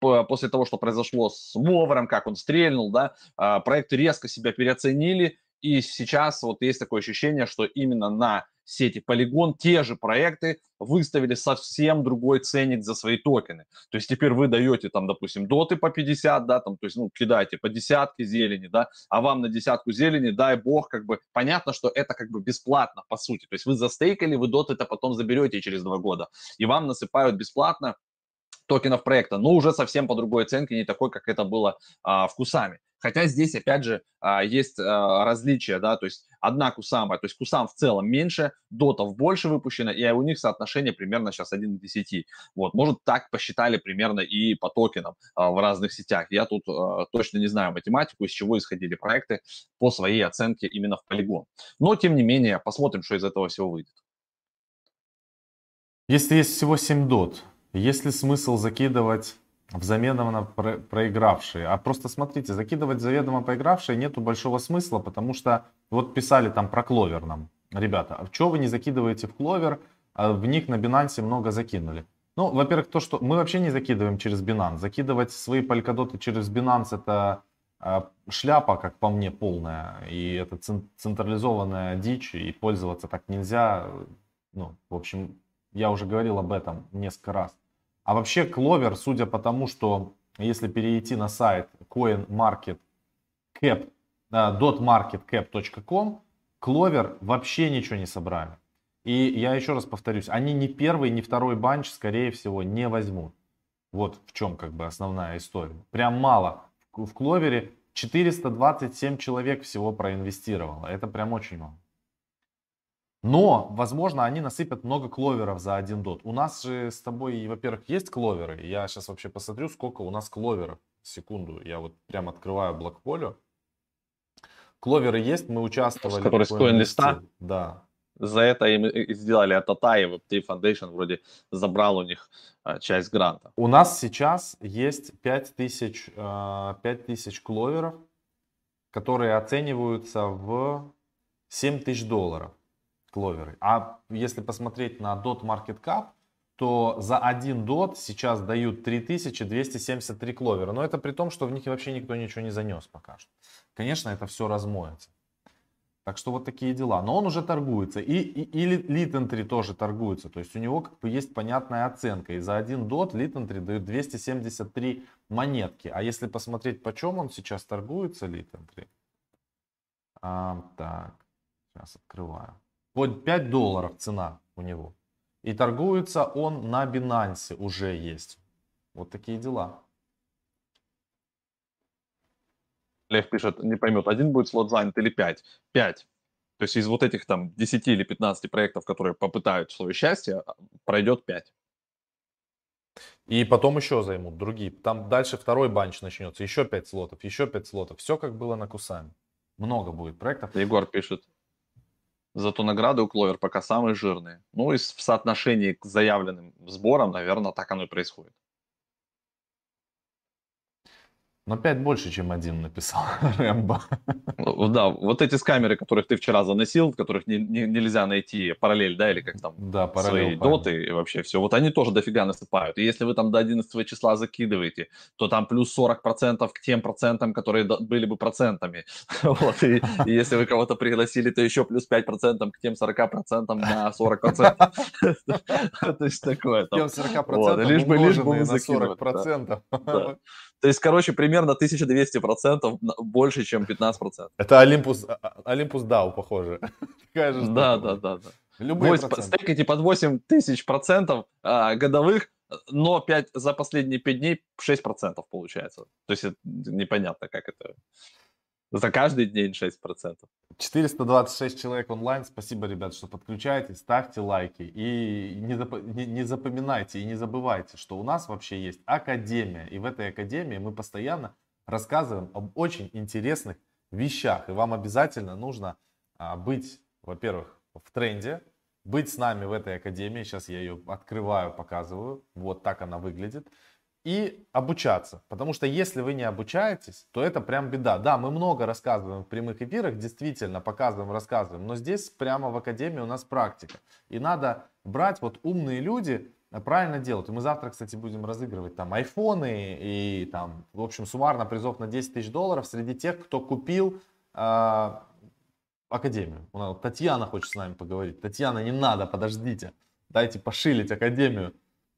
[SPEAKER 2] после того, что произошло с Мовером, как он стрельнул, да, а, проекты резко себя переоценили, и сейчас вот есть такое ощущение, что именно на сети Polygon те же проекты выставили совсем другой ценник за свои токены. То есть теперь вы даете там, допустим, доты по 50, да, там, то есть, ну, кидаете по десятке зелени, да, а вам на десятку зелени, дай бог, как бы, понятно, что это как бы бесплатно, по сути. То есть вы застейкали, вы доты это потом заберете через два года, и вам насыпают бесплатно токенов проекта, но уже совсем по другой оценке, не такой, как это было а, в. Хотя здесь, опять же, а, есть а, различия, да, то есть одна Кусама, то есть Кусам в целом меньше, дотов больше выпущено, и у них соотношение примерно сейчас 1 к 10. Вот, может, так посчитали примерно и по токенам а, в разных сетях. Я тут точно не знаю математику, из чего исходили проекты по своей оценке именно в полигон. Но, тем не менее, посмотрим, что из этого всего выйдет.
[SPEAKER 1] Если есть всего 7 дот, есть ли смысл закидывать в заведомо про проигравшие? А просто смотрите, закидывать заведомо проигравшие нету большого смысла, потому что вот писали там про кловер нам. Ребята, а что вы не закидываете в кловер? А в них на Binance много закинули. Ну, во-первых, то, что мы вообще не закидываем через Binance. Закидывать свои полькодоты через Binance это э, шляпа, как по мне, полная. И это централизованная дичь, и пользоваться так нельзя. Ну, в общем, я уже говорил об этом несколько раз. А вообще Clover, судя по тому, что если перейти на сайт coinmarketcap, .marketcap.com, Clover вообще ничего не собрали. И я еще раз повторюсь, они ни первый, ни второй банч, скорее всего, не возьмут. Вот в чем как бы основная история. Прям мало. В Кловере 427 человек всего проинвестировало. Это прям очень мало. Но, возможно, они насыпят много кловеров за один дот. У нас же с тобой, во-первых, есть кловеры. Я сейчас вообще посмотрю, сколько у нас кловеров. Секунду, я вот прям открываю блокполю. Кловеры есть, мы участвовали.
[SPEAKER 2] Который с листа.
[SPEAKER 1] Да.
[SPEAKER 2] За это им сделали от Атай, Web3 Foundation вроде забрал у них а, часть гранта.
[SPEAKER 1] У нас сейчас есть 5000, 5000 кловеров, которые оцениваются в 7000 долларов кловеры. А если посмотреть на DOT Market Cap, то за один DOT сейчас дают 3273 кловера. Но это при том, что в них вообще никто ничего не занес пока что. Конечно, это все размоется. Так что вот такие дела. Но он уже торгуется. И, и, и Литентри тоже торгуется. То есть у него как бы есть понятная оценка. И за один дот Литентри дают 273 монетки. А если посмотреть, почем он сейчас торгуется, Литентри. А, так, сейчас открываю. Вот 5 долларов цена у него. И торгуется он на Binance уже есть. Вот такие дела.
[SPEAKER 2] Лев пишет, не поймет, один будет слот занят или 5? 5. То есть из вот этих там 10 или 15 проектов, которые попытают свое счастье, пройдет 5.
[SPEAKER 1] И потом еще займут другие. Там дальше второй банч начнется. Еще 5 слотов, еще 5 слотов. Все как было на Кусами. Много будет проектов.
[SPEAKER 2] Егор пишет, Зато награды у Кловер пока самые жирные. Ну и в соотношении к заявленным сборам, наверное, так оно и происходит.
[SPEAKER 1] Но 5 больше, чем один написал (laughs) Рэмбо.
[SPEAKER 2] Ну, да, вот эти скамеры, которых ты вчера заносил, в которых не, не, нельзя найти параллель, да, или как там
[SPEAKER 1] да,
[SPEAKER 2] свои параллель. доты и вообще все. Вот они тоже дофига насыпают. И если вы там до 11 числа закидываете, то там плюс 40% к тем процентам, которые были бы процентами. (laughs) Вот, и, и если вы кого-то пригласили, то еще плюс 5% к тем 40% на 40%. (laughs) То есть такое.
[SPEAKER 1] Тем 40% лишь бы лишь бы на 40%.
[SPEAKER 2] То есть, короче, примерно 1200% больше, чем 15%.
[SPEAKER 1] Это Олимпус, Олимпус DAO, похоже. (laughs)
[SPEAKER 2] Да, да, да, да. Любые Стейкайте под 8 тысяч процентов а, годовых, но 5, за последние 5 дней 6% получается. То есть это непонятно, как это. За каждый день 6%.
[SPEAKER 1] 426 человек онлайн. Спасибо, ребят, что подключаетесь. Ставьте лайки. И не, зап... не, не запоминайте и не забывайте, что у нас вообще есть академия. И в этой академии мы постоянно рассказываем об очень интересных вещах. И вам обязательно нужно а, быть, во-первых, в тренде, быть с нами в этой академии. Сейчас я ее открываю, показываю. Вот так она выглядит. И обучаться. Потому что если вы не обучаетесь, то это прям беда. Да, мы много рассказываем в прямых эфирах, действительно показываем, рассказываем. Но здесь прямо в академии у нас практика. И надо брать вот умные люди, правильно делать. И мы завтра, кстати, будем разыгрывать там айфоны и там, в общем, суммарно призов на 10 тысяч долларов среди тех, кто купил э, академию. Татьяна хочет с нами поговорить. Татьяна, не надо, подождите. Дайте пошилить академию.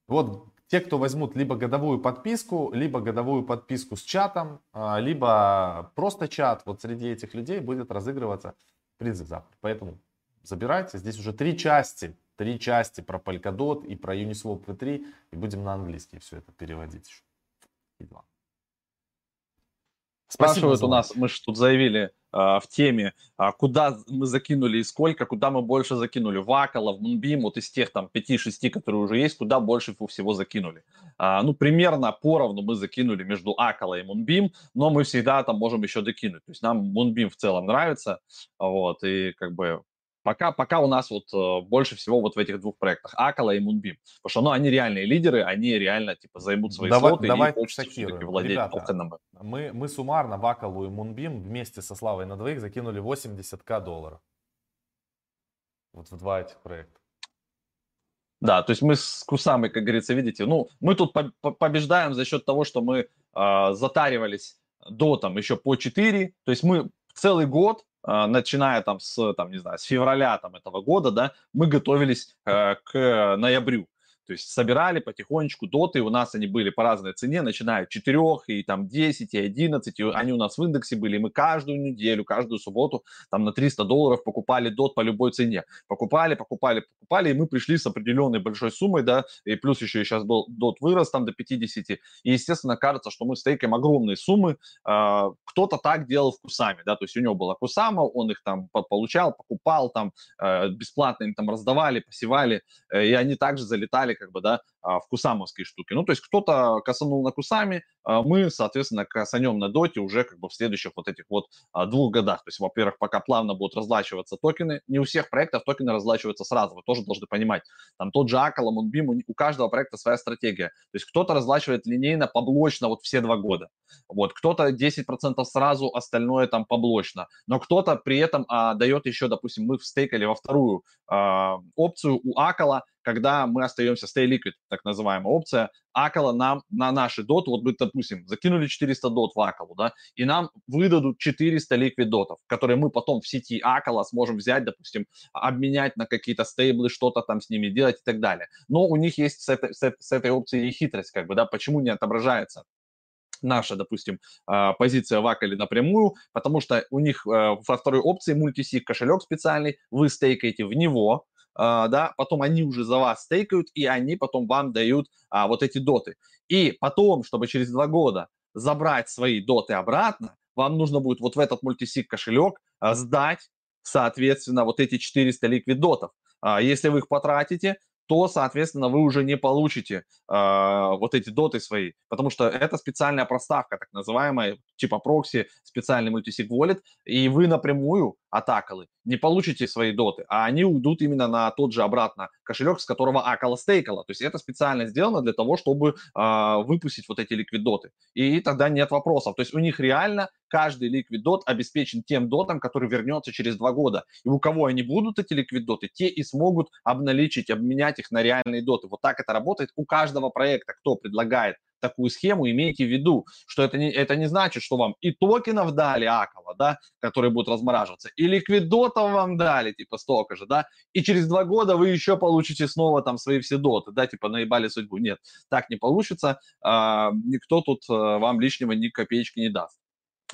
[SPEAKER 1] Вот те, кто возьмут либо годовую подписку, либо годовую подписку с чатом, а, либо просто чат, вот среди этих людей будет разыгрываться призы завтра. Поэтому забирайте. Здесь уже три части. Три части про Polkadot и про Uniswap V3. И будем на английский все это переводить еще.
[SPEAKER 2] Спрашивают у нас, мы же тут заявили, а, в теме, а, куда мы закинули и сколько, куда мы больше закинули. Вакала, в Мунбим, вот из тех там 5-6, которые уже есть, куда больше всего закинули. А, ну, примерно поровну мы закинули между Акала и Мунбим, но мы всегда там можем еще докинуть. То есть нам Мунбим в целом нравится, вот, и как бы Пока, пока у нас вот э, больше всего вот в этих двух проектах, Акала и Moonbeam. Потому что ну, они реальные лидеры, они реально типа займут свои
[SPEAKER 1] давай,
[SPEAKER 2] слоты
[SPEAKER 1] давай
[SPEAKER 2] и хочется
[SPEAKER 1] владеть Ребята, токеном. Мы, мы суммарно в Акалу и Moonbeam вместе со Славой на двоих закинули 80к долларов. Вот в два этих проекта.
[SPEAKER 2] Да, то есть мы с Кусамой, как говорится, видите, ну, мы тут по побеждаем за счет того, что мы э, затаривались до там еще по 4, то есть мы целый год начиная там с, там, не знаю, с февраля там, этого года, да, мы готовились э, к ноябрю. То есть собирали потихонечку доты, у нас они были по разной цене, начиная от 4 и там 10, и 11, и они у нас в индексе были, и мы каждую неделю, каждую субботу там на 300 долларов покупали дот по любой цене. Покупали, покупали, покупали, и мы пришли с определенной большой суммой, да, и плюс еще сейчас был дот вырос там до 50, и естественно кажется, что мы стейкаем огромные суммы. А, кто-то так делал в Кусаме, да, то есть у него была Кусама, он их там получал, покупал там, э, бесплатно им там раздавали, посевали, э, и они также залетали как бы, да, а, в кусамовские штуки. Ну, то есть кто-то касанул на кусами, а мы, соответственно, касанем на доте уже как бы в следующих вот этих вот а, двух годах. То есть, во-первых, пока плавно будут разлачиваться токены, не у всех проектов токены разлачиваются сразу, вы тоже должны понимать. Там тот же Акала, Мунбим, у каждого проекта своя стратегия. То есть кто-то разлачивает линейно, поблочно вот все два года. Вот, кто-то 10% сразу, остальное там поблочно. Но кто-то при этом а, дает еще, допустим, мы встейкали во вторую а, опцию у Акала, когда мы остаемся stay liquid, так называемая опция, Акала нам на наши доты, вот мы, допустим, закинули 400 дот в Акалу, да, и нам выдадут 400 ликвид дотов, которые мы потом в сети Акала сможем взять, допустим, обменять на какие-то стейблы, что-то там с ними делать и так далее. Но у них есть с этой, с этой опцией хитрость, как бы, да, почему не отображается наша, допустим, а, позиция в Акале напрямую, потому что у них э, во второй опции мультисик кошелек специальный, вы стейкаете в него, а, да, потом они уже за вас стейкают, и они потом вам дают а, вот эти доты. И потом, чтобы через два года забрать свои доты обратно, вам нужно будет вот в этот мультисик кошелек а, сдать, соответственно, вот эти 400 ликвид дотов. А, если вы их потратите, то, соответственно, вы уже не получите э, вот эти доты свои, потому что это специальная проставка, так называемая, типа прокси, специальный мультисиг wallet, и вы напрямую атакалы не получите свои доты, а они уйдут именно на тот же обратно кошелек, с которого акала стейкала. То есть это специально сделано для того, чтобы э, выпустить вот эти ликвидоты. И тогда нет вопросов. То есть у них реально каждый ликвидот обеспечен тем дотом, который вернется через два года. И у кого они будут, эти ликвидоты, те и смогут обналичить, обменять их на реальные доты. Вот так это работает у каждого проекта, кто предлагает такую схему, имейте в виду, что это не, это не значит, что вам и токенов дали Акова, да, которые будут размораживаться, и ликвидотов вам дали, типа столько же, да, и через два года вы еще получите снова там свои все доты, да, типа наебали судьбу. Нет, так не получится, а, никто тут а, вам лишнего ни копеечки не даст.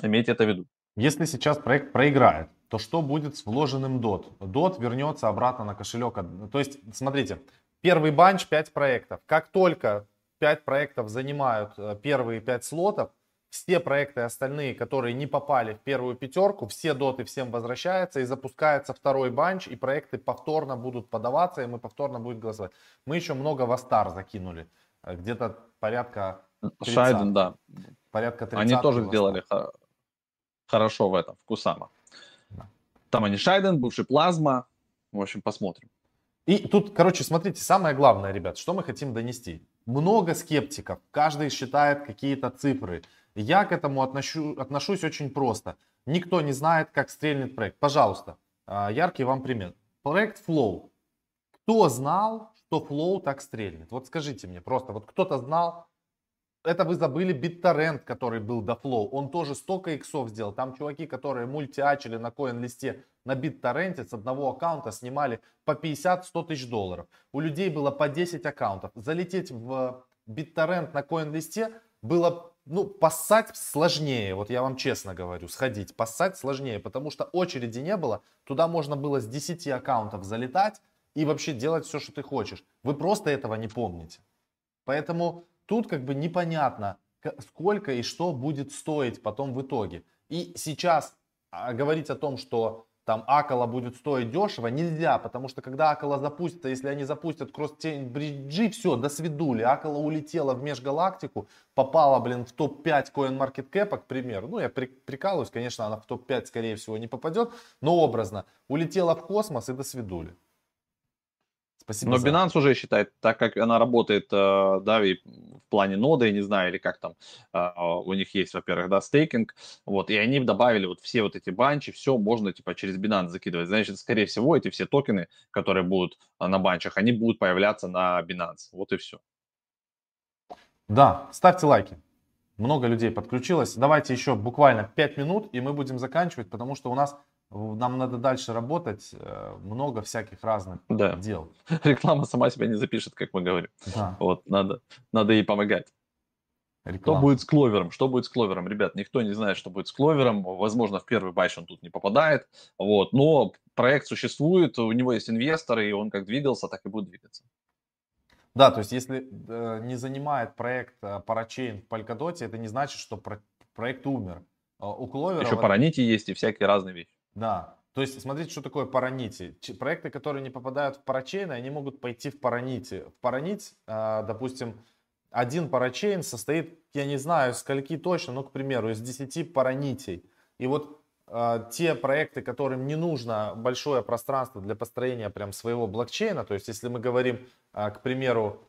[SPEAKER 2] Имейте это в виду.
[SPEAKER 1] Если сейчас проект проиграет, то что будет с вложенным DOT? DOT вернется обратно на кошелек. То есть, смотрите, первый банч 5 проектов. Как только 5 проектов занимают э, первые 5 слотов, все проекты остальные, которые не попали в первую пятерку, все доты всем возвращаются и запускается второй банч, и проекты повторно будут подаваться, и мы повторно будем голосовать. Мы еще много в Астар закинули, э, где-то порядка
[SPEAKER 2] 30. Шайден, да.
[SPEAKER 1] Порядка 30.
[SPEAKER 2] Они тоже сделали хорошо в этом, в Кусама. Да. Там они Шайден, бывший Плазма. В общем, посмотрим.
[SPEAKER 1] И тут, короче, смотрите, самое главное, ребят, что мы хотим донести. Много скептиков, каждый считает какие-то цифры. Я к этому отношу, отношусь очень просто. Никто не знает, как стрельнет проект. Пожалуйста, а, яркий вам пример. Проект Flow. Кто знал, что Flow так стрельнет? Вот скажите мне просто, вот кто-то знал, это вы забыли BitTorrent, который был до Flow. Он тоже столько иксов сделал. Там чуваки, которые мультиачили на коин-листе на BitTorrent с одного аккаунта снимали по 50-100 тысяч долларов. У людей было по 10 аккаунтов. Залететь в BitTorrent на коин-листе было, ну, поссать сложнее. Вот я вам честно говорю, сходить. Поссать сложнее, потому что очереди не было. Туда можно было с 10 аккаунтов залетать и вообще делать все, что ты хочешь. Вы просто этого не помните. Поэтому тут как бы непонятно, сколько и что будет стоить потом в итоге. И сейчас а, говорить о том, что там Акала будет стоить дешево, нельзя, потому что когда Акала запустится, если они запустят кросс-тейн бриджи, все, до свидули. Акала улетела в межгалактику, попала, блин, в топ-5 CoinMarketCap, к примеру. Ну, я прикалываюсь, конечно, она в топ-5, скорее всего, не попадет, но образно. Улетела в космос и до свидули.
[SPEAKER 2] Спасибо Но за... Binance уже считает, так как она работает, э, да, и в плане ноды, я не знаю, или как там, э, у них есть, во-первых, да, стейкинг, вот, и они добавили вот все вот эти банчи, все можно, типа, через Binance закидывать. Значит, скорее всего, эти все токены, которые будут э, на банчах, они будут появляться на Binance. Вот и все.
[SPEAKER 1] Да, ставьте лайки. Много людей подключилось. Давайте еще буквально 5 минут, и мы будем заканчивать, потому что у нас нам надо дальше работать, э, много всяких разных да. дел. (laughs)
[SPEAKER 2] Реклама сама себя не запишет, как мы говорим. Да. Вот, надо, надо ей помогать. Реклама. Что будет с кловером? Что будет с кловером? Ребят, никто не знает, что будет с кловером. Возможно, в первый байш он тут не попадает. Вот, но проект существует, у него есть инвесторы, и он как двигался, так и будет двигаться.
[SPEAKER 1] Да, то есть если э, не занимает проект э, Parachain в Polkadot, это не значит, что про- проект умер.
[SPEAKER 2] Э, у Кловера... Еще вот... Paraniti есть и всякие разные вещи.
[SPEAKER 1] Да. То есть, смотрите, что такое паранити. Проекты, которые не попадают в парачейны, они могут пойти в паранити. В паранить, а, допустим, один парачейн состоит, я не знаю, скольки точно, но, к примеру, из 10 паранитей. И вот э, те проекты, которым не нужно большое пространство для построения прям своего блокчейна, то есть если мы говорим, э, к примеру,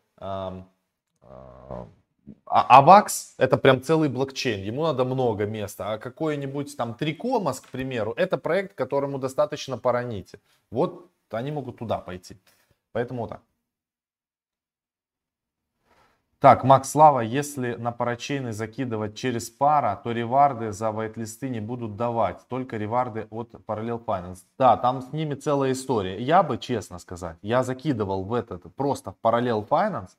[SPEAKER 1] а AVAX это прям целый блокчейн, ему надо много места. А какой-нибудь там Трикомас, к примеру, это проект, которому достаточно параните. Вот они могут туда пойти. Поэтому вот так. Так, Макс Слава, если на парачейны закидывать через пара, то реварды за вайтлисты не будут давать, только реварды от Parallel Finance. Да, там с ними целая история. Я бы, честно сказать, я закидывал в этот, просто в Parallel Finance,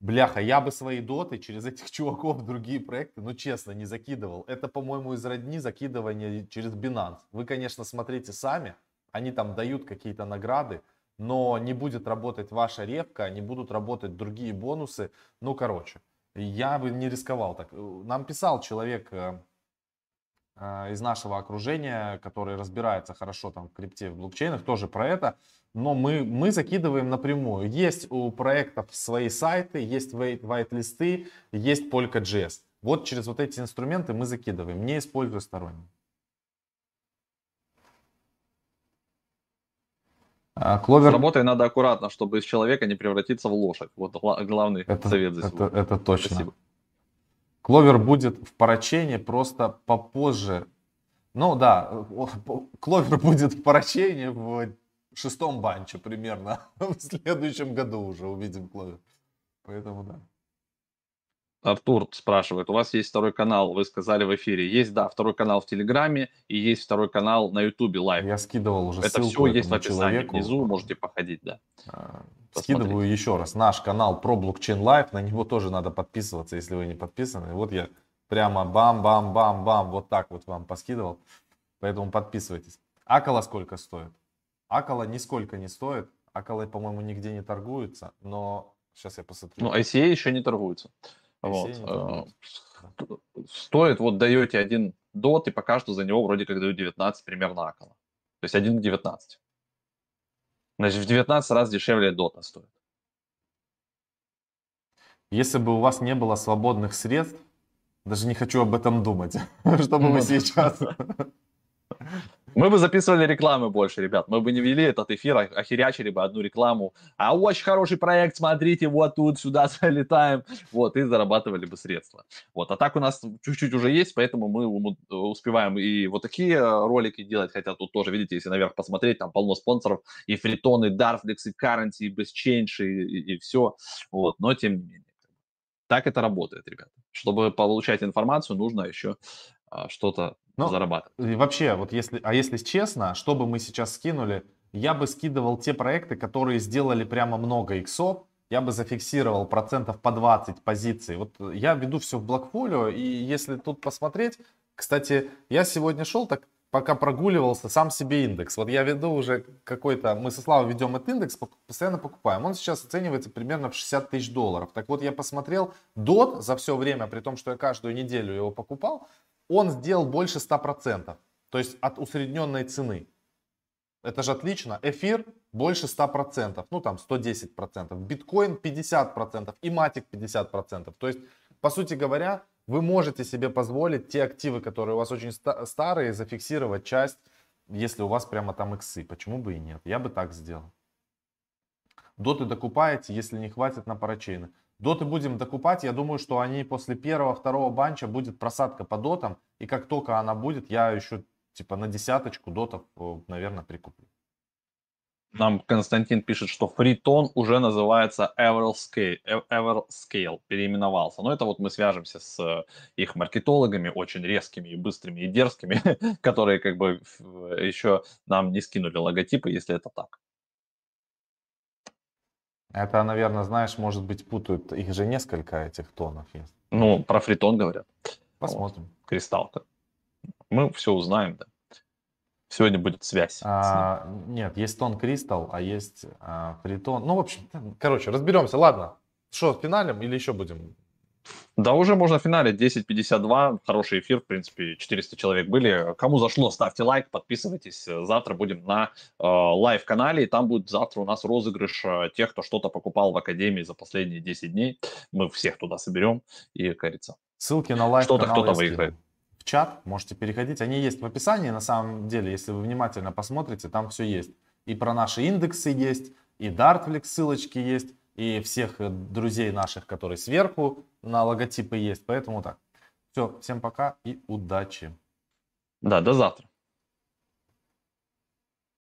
[SPEAKER 1] Бляха, я бы свои доты через этих (laughs) чуваков в другие проекты, ну честно, не закидывал. Это, по-моему, из родни закидывания через Binance. Вы, конечно, смотрите сами, они там дают какие-то награды, но не будет работать ваша ревка, не будут работать другие бонусы. Ну, короче, я бы не рисковал так. Нам писал человек э, э, из нашего окружения, который разбирается хорошо там в крипте, в блокчейнах, тоже про это но мы, мы закидываем напрямую. Есть у проектов свои сайты, есть white-листы, есть Polka.js. Вот через вот эти инструменты мы закидываем, не используя сторонние.
[SPEAKER 2] А, Кловер... С работой надо аккуратно, чтобы из человека не превратиться в лошадь. Вот главный
[SPEAKER 1] это,
[SPEAKER 2] совет
[SPEAKER 1] за это, это точно. Спасибо. Кловер будет в порачении просто попозже. Ну да, Clover (laughs) будет в парачейне в шестом batch е примерно. (laughs) В следующем году уже увидим Clover. Поэтому да.
[SPEAKER 2] Артур спрашивает, у вас есть второй канал, вы сказали в эфире. Есть, да, второй канал в Телеграме и есть второй канал на Ютубе live.
[SPEAKER 1] Я скидывал уже
[SPEAKER 2] Это все есть в описании человеку. внизу, можете походить, да.
[SPEAKER 1] А, скидываю еще раз. Наш канал про блокчейн live, на него тоже надо подписываться, если вы не подписаны. Вот я прямо бам-бам-бам-бам, вот так вот вам поскидывал. Поэтому подписывайтесь. Акала сколько стоит? Акала нисколько не стоит. Акалы, по-моему, нигде не торгуются, но сейчас я посмотрю.
[SPEAKER 2] Ну, ICA еще не торгуются. ICA вот. Не торгуются. Стоит, вот даете один дот, и пока что за него вроде как дают 19 примерно акала. То есть 1 к 19. Значит, в 19 раз дешевле дота стоит.
[SPEAKER 1] Если бы у вас не было свободных средств, даже не хочу об этом думать, (laughs) чтобы вы сейчас
[SPEAKER 2] мы бы записывали рекламы больше, ребят. Мы бы не вели этот эфир, а бы одну рекламу. А очень хороший проект, смотрите, вот тут, сюда (laughs) залетаем. Вот, и зарабатывали бы средства. Вот, а так у нас чуть-чуть уже есть, поэтому мы успеваем и вот такие ролики делать. Хотя тут тоже, видите, если наверх посмотреть, там полно спонсоров. И Фритон, и Darflex, и Currency, и BestChange, и, и, и все. Вот, но тем не менее. Так это работает, ребята. Чтобы получать информацию, нужно еще что-то ну, зарабатывать.
[SPEAKER 1] И вообще, вот если, а если честно, что бы мы сейчас скинули, я бы скидывал те проекты, которые сделали прямо много иксов, я бы зафиксировал процентов по 20 позиций. Вот я веду все в блокфолио, и если тут посмотреть, кстати, я сегодня шел так, пока прогуливался, сам себе индекс. Вот я веду уже какой-то, мы со Славой ведем этот индекс, постоянно покупаем. Он сейчас оценивается примерно в 60 тысяч долларов. Так вот, я посмотрел, DOT за все время, при том, что я каждую неделю его покупал, он сделал больше 100%, то есть от усредненной цены. Это же отлично. Эфир больше 100%, ну там 110%, биткоин 50% и матик 50%. То есть, по сути говоря, вы можете себе позволить те активы, которые у вас очень старые, зафиксировать часть, если у вас прямо там иксы. Почему бы и нет? Я бы так сделал. Доты докупаете, если не хватит на парачейны. Доты будем докупать. Я думаю, что они после первого-второго банча будет просадка по дотам. И как только она будет, я еще типа на десяточку дотов, наверное, прикуплю.
[SPEAKER 2] Нам Константин пишет, что фритон уже называется Everscale, Everscale переименовался. Но это вот мы свяжемся с э, их маркетологами, очень резкими и быстрыми и дерзкими, (laughs) которые как бы еще нам не скинули логотипы, если это так.
[SPEAKER 1] Это, наверное, знаешь, может быть, путают. Их же несколько этих тонов есть.
[SPEAKER 2] Ну, про фритон говорят.
[SPEAKER 1] Посмотрим. Вот.
[SPEAKER 2] Кристалл-то. Мы все узнаем, да. Сегодня будет связь.
[SPEAKER 1] А, нет, есть тон кристалл, а есть а, фритон. Ну, в общем, короче, разберемся. Ладно. Что, финалим или еще будем
[SPEAKER 2] да, уже можно в финале 10.52. Хороший эфир, в принципе, 400 человек были. Кому зашло, ставьте лайк, подписывайтесь. Завтра будем на э, live-канале, и там будет завтра у нас розыгрыш э, тех, кто что-то покупал в Академии за последние 10 дней. Мы всех туда соберем и, кажется,
[SPEAKER 1] Ссылки на live
[SPEAKER 2] Что-то кто-то выиграет.
[SPEAKER 1] В чат можете переходить. Они есть в описании, на самом деле, если вы внимательно посмотрите, там все есть. И про наши индексы есть, и Dartflix ссылочки есть и всех э, друзей наших, которые сверху на логотипы есть. Поэтому так. Все, всем пока и удачи.
[SPEAKER 2] Да, до завтра.